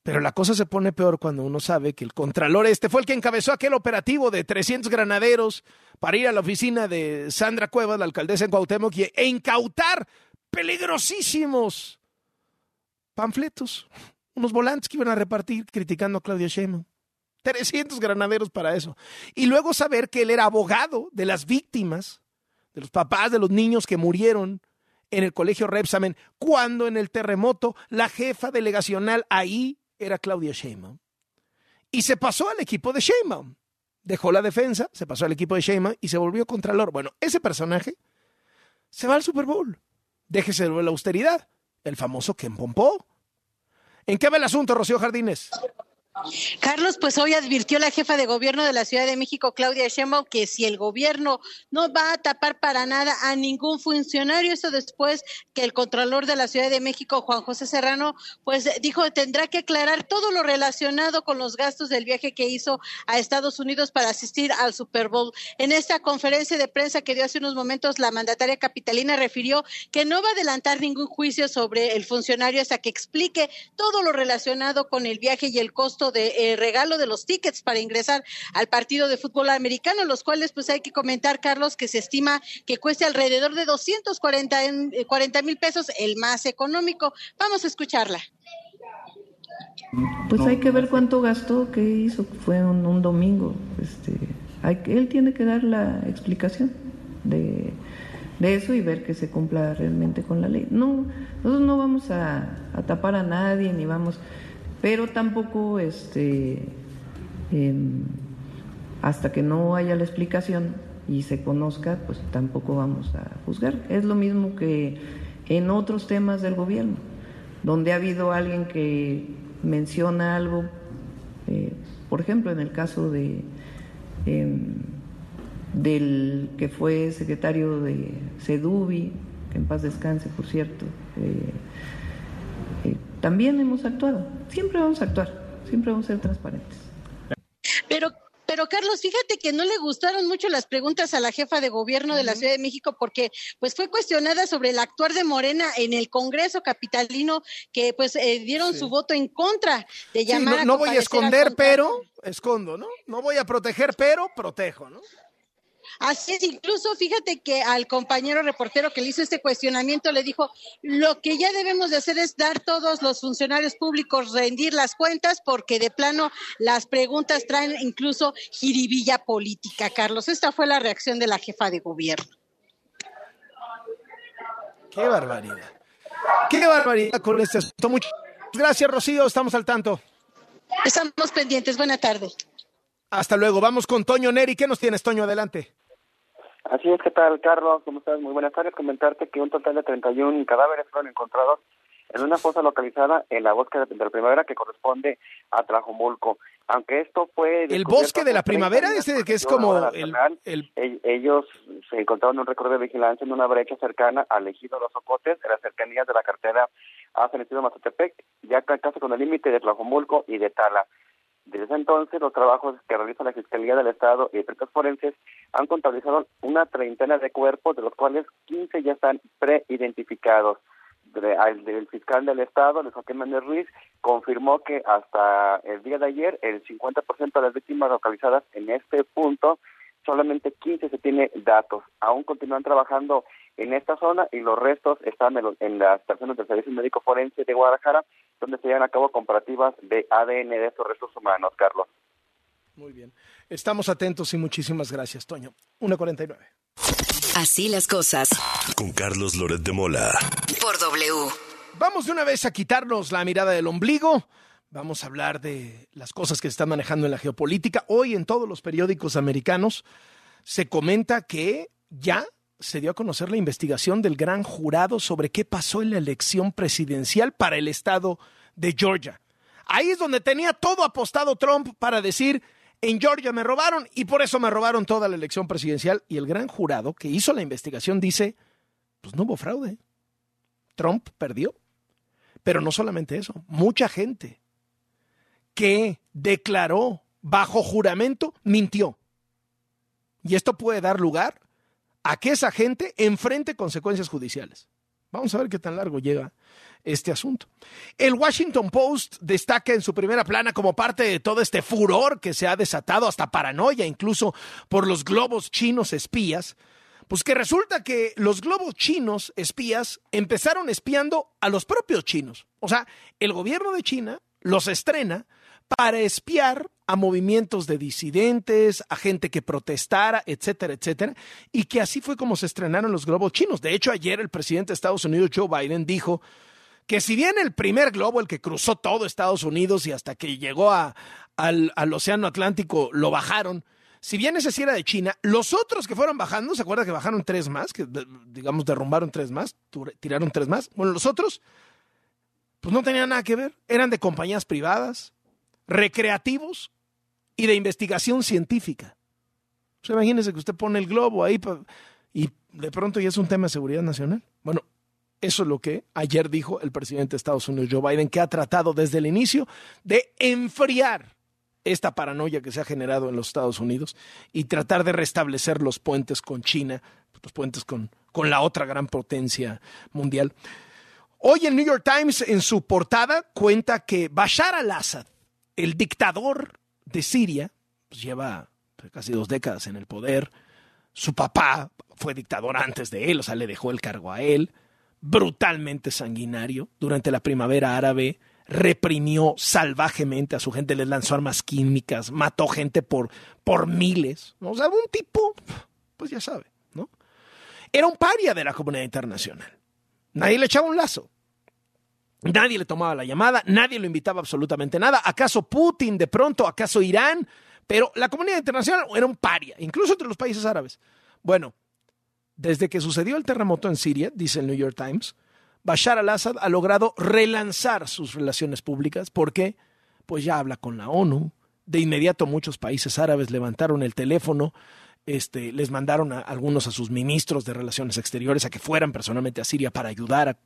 pero la cosa se pone peor cuando uno sabe que el Contralor este fue el que encabezó aquel operativo de 300 granaderos para ir a la oficina de Sandra Cuevas, la alcaldesa en Cuauhtémoc, e incautar peligrosísimos panfletos, unos volantes que iban a repartir criticando a Claudia Sheinbaum. 300 granaderos para eso. Y luego saber que él era abogado de las víctimas, de los papás de los niños que murieron en el colegio Repsamen, cuando en el terremoto la jefa delegacional ahí era Claudia Sheinbaum. Y se pasó al equipo de Sheinbaum. Dejó la defensa, se pasó al equipo de Sheinbaum y se volvió contralor. Bueno, ese personaje se va al Super Bowl. Déjese de la austeridad. El famoso Ken Pompó. ¿En qué va el asunto, Rocío Jardines? Carlos, pues hoy advirtió la jefa de gobierno de la Ciudad de México, Claudia Sheinbaum, que si el gobierno no va a tapar para nada a ningún funcionario, eso después que el Contralor de la Ciudad de México, Juan José Serrano, pues dijo tendrá que aclarar todo lo relacionado con los gastos del viaje que hizo a Estados Unidos para asistir al Super Bowl. En esta conferencia de prensa que dio hace unos momentos, la mandataria capitalina refirió que no va a adelantar ningún juicio sobre el funcionario hasta que explique todo lo relacionado con el viaje y el costo de eh, regalo de los tickets para ingresar al partido de fútbol americano, los cuales pues hay que comentar, Carlos, que se estima que cueste alrededor de 240 40 mil pesos, el más económico. Vamos a escucharla. Pues hay que ver cuánto gastó, qué hizo, fue un, domingo. Este, hay, él tiene que dar la explicación de, eso y ver que se cumpla realmente con la ley. No, nosotros no vamos a tapar a nadie ni vamos pero tampoco este, eh, hasta que no haya la explicación y se conozca, pues tampoco vamos a juzgar. Es lo mismo que en otros temas del gobierno, donde ha habido alguien que menciona algo, eh, por ejemplo, en el caso de eh, del que fue secretario de Sedubi, que en paz descanse, por cierto. Eh, también hemos actuado. Siempre vamos a actuar, siempre vamos a ser transparentes. Pero pero Carlos, fíjate que no le gustaron mucho las preguntas a la jefa de gobierno de la Ciudad de México porque pues fue cuestionada sobre el actuar de Morena en el Congreso capitalino que pues eh, dieron su voto en contra de llamar sí, no, no voy a esconder, pero escondo, ¿no? No voy a proteger, pero protejo, ¿no? Así es, incluso fíjate que al compañero reportero que le hizo este cuestionamiento le dijo, lo que ya debemos de hacer es dar todos los funcionarios públicos rendir las cuentas porque de plano las preguntas traen incluso jiribilla política, Carlos. Esta fue la reacción de la jefa de gobierno. Qué barbaridad. Qué barbaridad con este asunto. Muchas gracias, Rocío. Estamos al tanto. Estamos pendientes. Buena tarde. Hasta luego. Vamos con Toño Neri. ¿Qué nos tienes, Toño? Adelante. Así es, ¿qué tal, Carlos? ¿Cómo estás? Muy buenas tardes. Comentarte que un total de 31 cadáveres fueron encontrados en una fosa localizada en la bosque de la primavera que corresponde a Trajomulco. Aunque esto fue... ¿El bosque de la primavera? Ese que es como el, el... Ellos se encontraron un recorrido de vigilancia en una brecha cercana al ejido Los Ocotes, en las cercanías de la cartera a San Isidro Mazatepec, ya casi con el límite de Tlajomulco y de Tala. Desde entonces, los trabajos que realiza la Fiscalía del Estado y peritos forenses han contabilizado una treintena de cuerpos, de los cuales 15 ya están preidentificados. El fiscal del Estado, Luis Joaquín Méndez Ruiz, confirmó que hasta el día de ayer el 50% de las víctimas localizadas en este punto, solamente 15 se tiene datos. Aún continúan trabajando en esta zona y los restos están en, las personas del Servicio Médico Forense de Guadalajara, donde se llevan a cabo comparativas de ADN de estos restos humanos, Carlos. Muy bien. Estamos atentos y muchísimas gracias, Toño. 1.49. Así las cosas. Con Carlos Loret de Mola. Por W. Vamos de una vez a quitarnos la mirada del ombligo. Vamos a hablar de las cosas que se están manejando en la geopolítica. Hoy en todos los periódicos americanos se comenta que ya se dio a conocer la investigación del gran jurado sobre qué pasó en la elección presidencial para el estado de Georgia. Ahí es donde tenía todo apostado Trump para decir, en Georgia me robaron y por eso me robaron toda la elección presidencial. Y el gran jurado que hizo la investigación dice, pues no hubo fraude. Trump perdió. Pero no solamente eso, mucha gente que declaró bajo juramento mintió. Y esto puede dar lugar a que esa gente enfrente consecuencias judiciales. Vamos a ver qué tan largo llega este asunto. El Washington Post destaca en su primera plana como parte de todo este furor que se ha desatado hasta paranoia incluso por los globos chinos espías, pues que resulta que los globos chinos espías empezaron espiando a los propios chinos. O sea, el gobierno de China los estrena para espiar a movimientos de disidentes, a gente que protestara, etcétera, etcétera, y que así fue como se estrenaron los globos chinos. De hecho, ayer el presidente de Estados Unidos, Joe Biden, dijo que si bien el primer globo, el que cruzó todo Estados Unidos y hasta que llegó a, al, Océano Atlántico, lo bajaron, si bien ese sí era de China, los otros que fueron bajando, ¿se acuerda que bajaron tres más? Que digamos derrumbaron tres más, tiraron tres más. Bueno, los otros, pues no tenían nada que ver, eran de compañías privadas, recreativos y de investigación científica. O sea, imagínese que usted pone el globo ahí y de pronto ya es un tema de seguridad nacional. Bueno, eso es lo que ayer dijo el presidente de Estados Unidos, Joe Biden, que ha tratado desde el inicio de enfriar esta paranoia que se ha generado en los Estados Unidos y tratar de restablecer los puentes con China, los puentes con, con la otra gran potencia mundial. Hoy el New York Times en su portada cuenta que Bashar al-Assad, el dictador de Siria, pues lleva casi dos décadas en el poder, su papá fue dictador antes de él, o sea, le dejó el cargo a él, brutalmente sanguinario. Durante la primavera árabe reprimió salvajemente a su gente, les lanzó armas químicas, mató gente por, por miles. O sea, un tipo, pues ya sabe, ¿no? Era un paria de la comunidad internacional. Nadie le echaba un lazo. Nadie le tomaba la llamada, nadie lo invitaba absolutamente nada. ¿Acaso Putin de pronto? ¿Acaso Irán? Pero la comunidad internacional era un paria, incluso entre los países árabes. Bueno, desde que sucedió el terremoto en Siria, dice el New York Times, Bashar al-Assad ha logrado relanzar sus relaciones públicas. ¿Por qué? Pues ya habla con la ONU. De inmediato muchos países árabes levantaron el teléfono, este, les mandaron a algunos a sus ministros de relaciones exteriores a que fueran personalmente a Siria para ayudar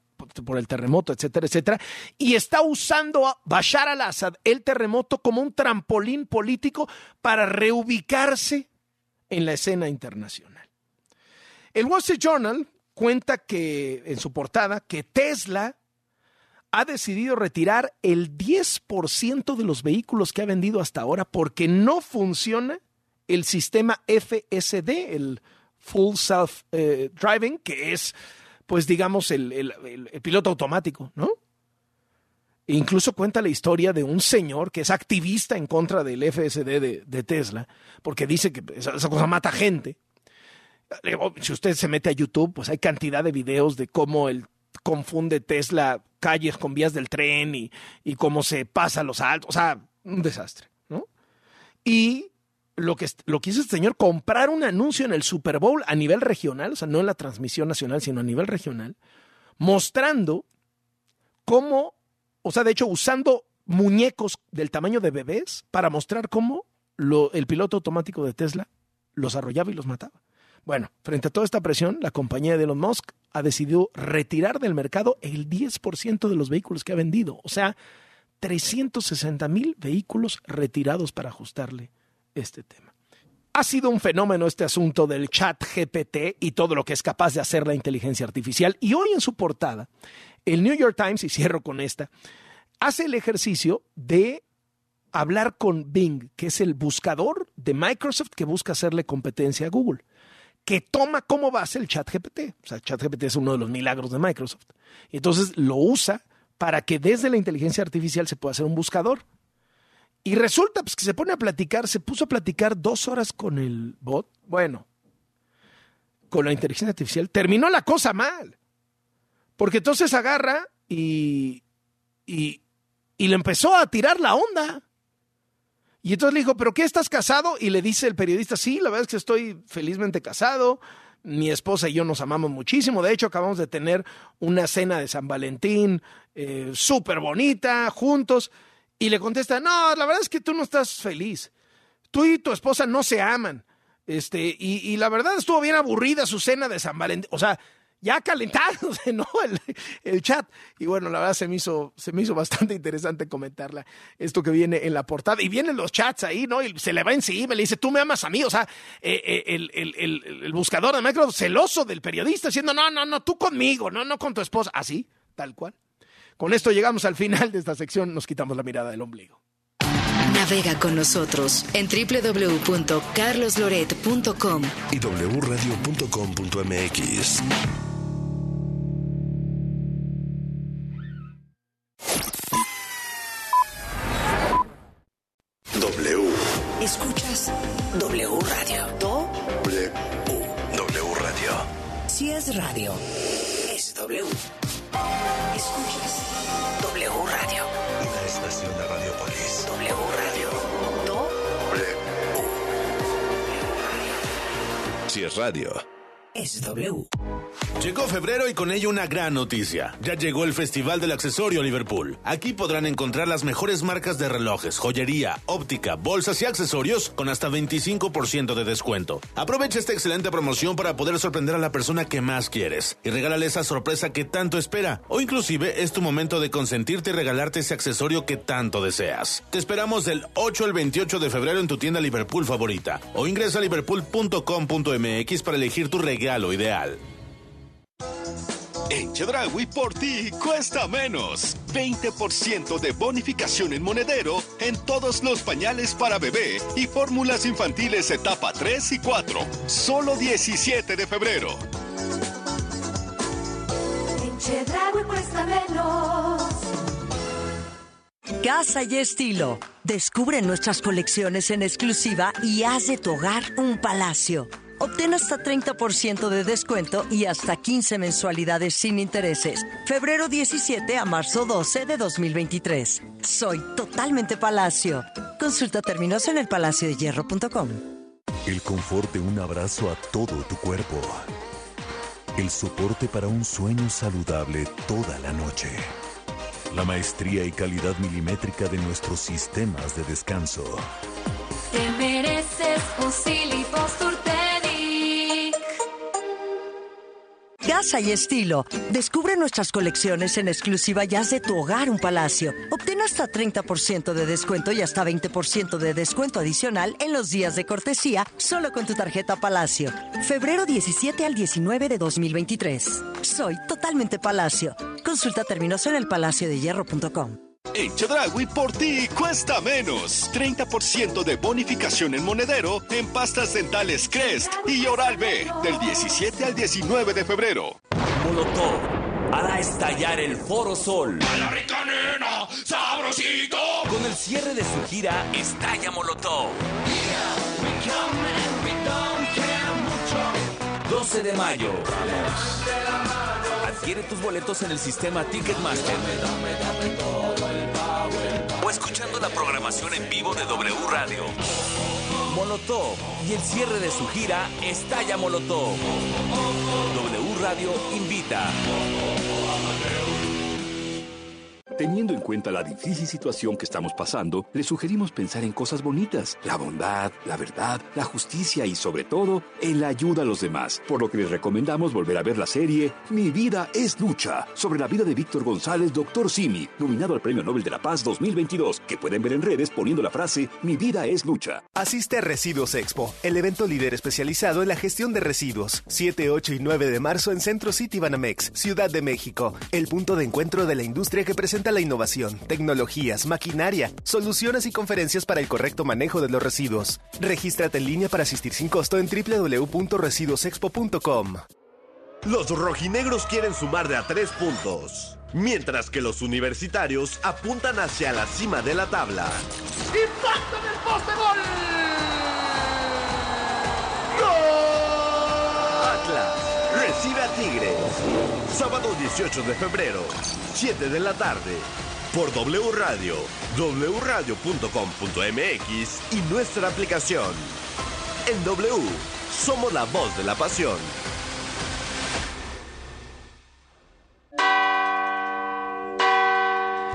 por el terremoto, etcétera, etcétera. Y está usando a Bashar al-Assad el terremoto como un trampolín político para reubicarse en la escena internacional. El Wall Street Journal cuenta que en su portada que Tesla ha decidido retirar el 10% de los vehículos que ha vendido hasta ahora porque no funciona el sistema FSD, el Full Self eh, Driving, que es, pues digamos, el, piloto automático, ¿no? E incluso cuenta la historia de un señor que es activista en contra del FSD de, Tesla, porque dice que esa, cosa mata gente. Si usted se mete a YouTube, pues hay cantidad de videos de cómo él confunde Tesla calles con vías del tren y, y cómo se pasa los altos, o sea, un desastre, ¿no? Y lo que, lo hizo este señor, comprar un anuncio en el Super Bowl a nivel regional, o sea, no en la transmisión nacional, sino a nivel regional, mostrando cómo, o sea, de hecho, usando muñecos del tamaño de bebés para mostrar cómo lo, el piloto automático de Tesla los arrollaba y los mataba. Bueno, frente a toda esta presión, la compañía de Elon Musk ha decidido retirar del mercado el 10% de los vehículos que ha vendido, o sea, 360 mil vehículos retirados para ajustarle este tema. Ha sido un fenómeno este asunto del chat GPT y todo lo que es capaz de hacer la inteligencia artificial. Y hoy en su portada, el New York Times, y cierro con esta, hace el ejercicio de hablar con Bing, que es el buscador de Microsoft que busca hacerle competencia a Google, que toma como base el chat GPT. O sea, chat GPT es uno de los milagros de Microsoft. Y entonces lo usa para que desde la inteligencia artificial se pueda hacer un buscador. Y resulta pues, que se pone a platicar, se puso a platicar dos horas con el bot. Bueno, con la inteligencia artificial. Terminó la cosa mal. Porque entonces agarra y, y, le empezó a tirar la onda. Y entonces le dijo, ¿pero qué estás casado? Y le dice el periodista, sí, la verdad es que estoy felizmente casado. Mi esposa y yo nos amamos muchísimo. De hecho, acabamos de tener una cena de San Valentín eh, súper bonita, juntos. Y le contesta, no, la verdad es que tú no estás feliz. Tú y tu esposa no se aman. Este, y, la verdad estuvo bien aburrida su cena de San Valentín. O sea, ya calentándose, ¿no? El, el, chat. Y bueno, la verdad se me hizo, se me hizo bastante interesante comentarla, esto que viene en la portada. Y vienen los chats ahí, ¿no? Y se le va encima, le dice, tú me amas a mí. O sea, eh, eh, el, el, el, buscador de Microsoft celoso del periodista, diciendo, no, no, no, tú conmigo, no, no con tu esposa. Así, tal cual. Con esto llegamos al final de esta sección, nos quitamos la mirada del ombligo. Navega con nosotros en www.carlosloret.com y wradio.com.mx. radio. Llegó febrero y con ello una gran noticia. Ya llegó el Festival del Accesorio Liverpool. Aquí podrán encontrar las mejores marcas de relojes, joyería, óptica, bolsas y accesorios con hasta 25% de descuento. Aprovecha esta excelente promoción para poder sorprender a la persona que más quieres y regálale esa sorpresa que tanto espera. O inclusive es tu momento de consentirte y regalarte ese accesorio que tanto deseas. Te esperamos del 8 al 28 de febrero en tu tienda Liverpool favorita o ingresa a liverpool.com.mx para elegir tu regalo ideal. En Chedraui por ti cuesta menos. 20% de bonificación en monedero en todos los pañales para bebé y fórmulas infantiles etapa 3 y 4. Solo 17 de febrero. En Chedraui cuesta menos. Casa y estilo. Descubre nuestras colecciones en exclusiva y haz de tu hogar un palacio. Obtén hasta 30% de descuento y hasta 15 mensualidades sin intereses. Febrero 17 a marzo 12 de 2023. Soy totalmente Palacio. Consulta términos en elpalaciodehierro.com. El confort de un abrazo a todo tu cuerpo. El soporte para un sueño saludable toda la noche. La maestría y calidad milimétrica de nuestros sistemas de descanso. Te mereces un Casa y estilo. Descubre nuestras colecciones en exclusiva y haz de tu hogar un palacio. Obtén hasta 30% de descuento y hasta 20% de descuento adicional en los días de cortesía solo con tu tarjeta Palacio. Febrero 17 al 19 de 2023. Soy totalmente Palacio. Consulta términos en elpalaciodehierro.com. En Chedraui por ti cuesta menos. 30% de bonificación en monedero en pastas dentales Crest y Oral B del 17 al 19 de febrero. Molotov hará estallar el Foro Sol. ¡A la rica nena! ¡Sabrosito! Con el cierre de su gira Estalla Molotov. 12 de mayo. Adquiere tus boletos en el sistema Ticketmaster. O escuchando la programación en vivo de W Radio. Molotov y el cierre de su gira Estalla Molotov. W Radio invita. Teniendo en cuenta la difícil situación que estamos pasando, le sugerimos pensar en cosas bonitas, la bondad, la verdad, la justicia y sobre todo en la ayuda a los demás. Por lo que les recomendamos volver a ver la serie Mi vida es lucha, sobre la vida de Víctor González, Doctor Simi, nominado al Premio Nobel de la Paz 2022, que pueden ver en redes poniendo la frase Mi vida es lucha. Asiste a Residuos Expo, el evento líder especializado en la gestión de residuos. 7, 8 y 9 de marzo en Centro City Banamex, Ciudad de México, el punto de encuentro de la industria que presenta la innovación, tecnologías, maquinaria, soluciones y conferencias para el correcto manejo de los residuos. Regístrate en línea para asistir sin costo en www.residuosexpo.com. Los rojinegros quieren sumar de a tres puntos, mientras que los universitarios apuntan hacia la cima de la tabla. ¡Impacto en el poste gol! Recibe a Tigres. Sábado 18 de febrero, 7 de la tarde. Por W Radio, wradio.com.mx y nuestra aplicación. En W, somos la voz de la pasión.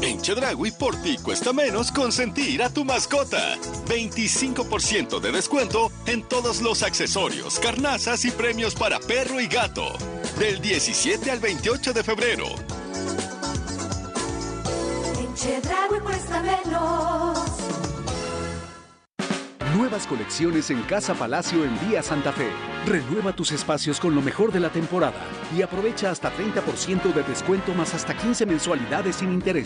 En Chedragui por ti cuesta menos consentir a tu mascota. 25% de descuento en todos los accesorios, carnazas y premios para perro y gato. Del 17 al 28 de febrero. En Chedraui cuesta menos. Nuevas colecciones en Casa Palacio en Vía Santa Fe. Renueva tus espacios con lo mejor de la temporada y aprovecha hasta 30% de descuento más hasta 15 mensualidades sin interés.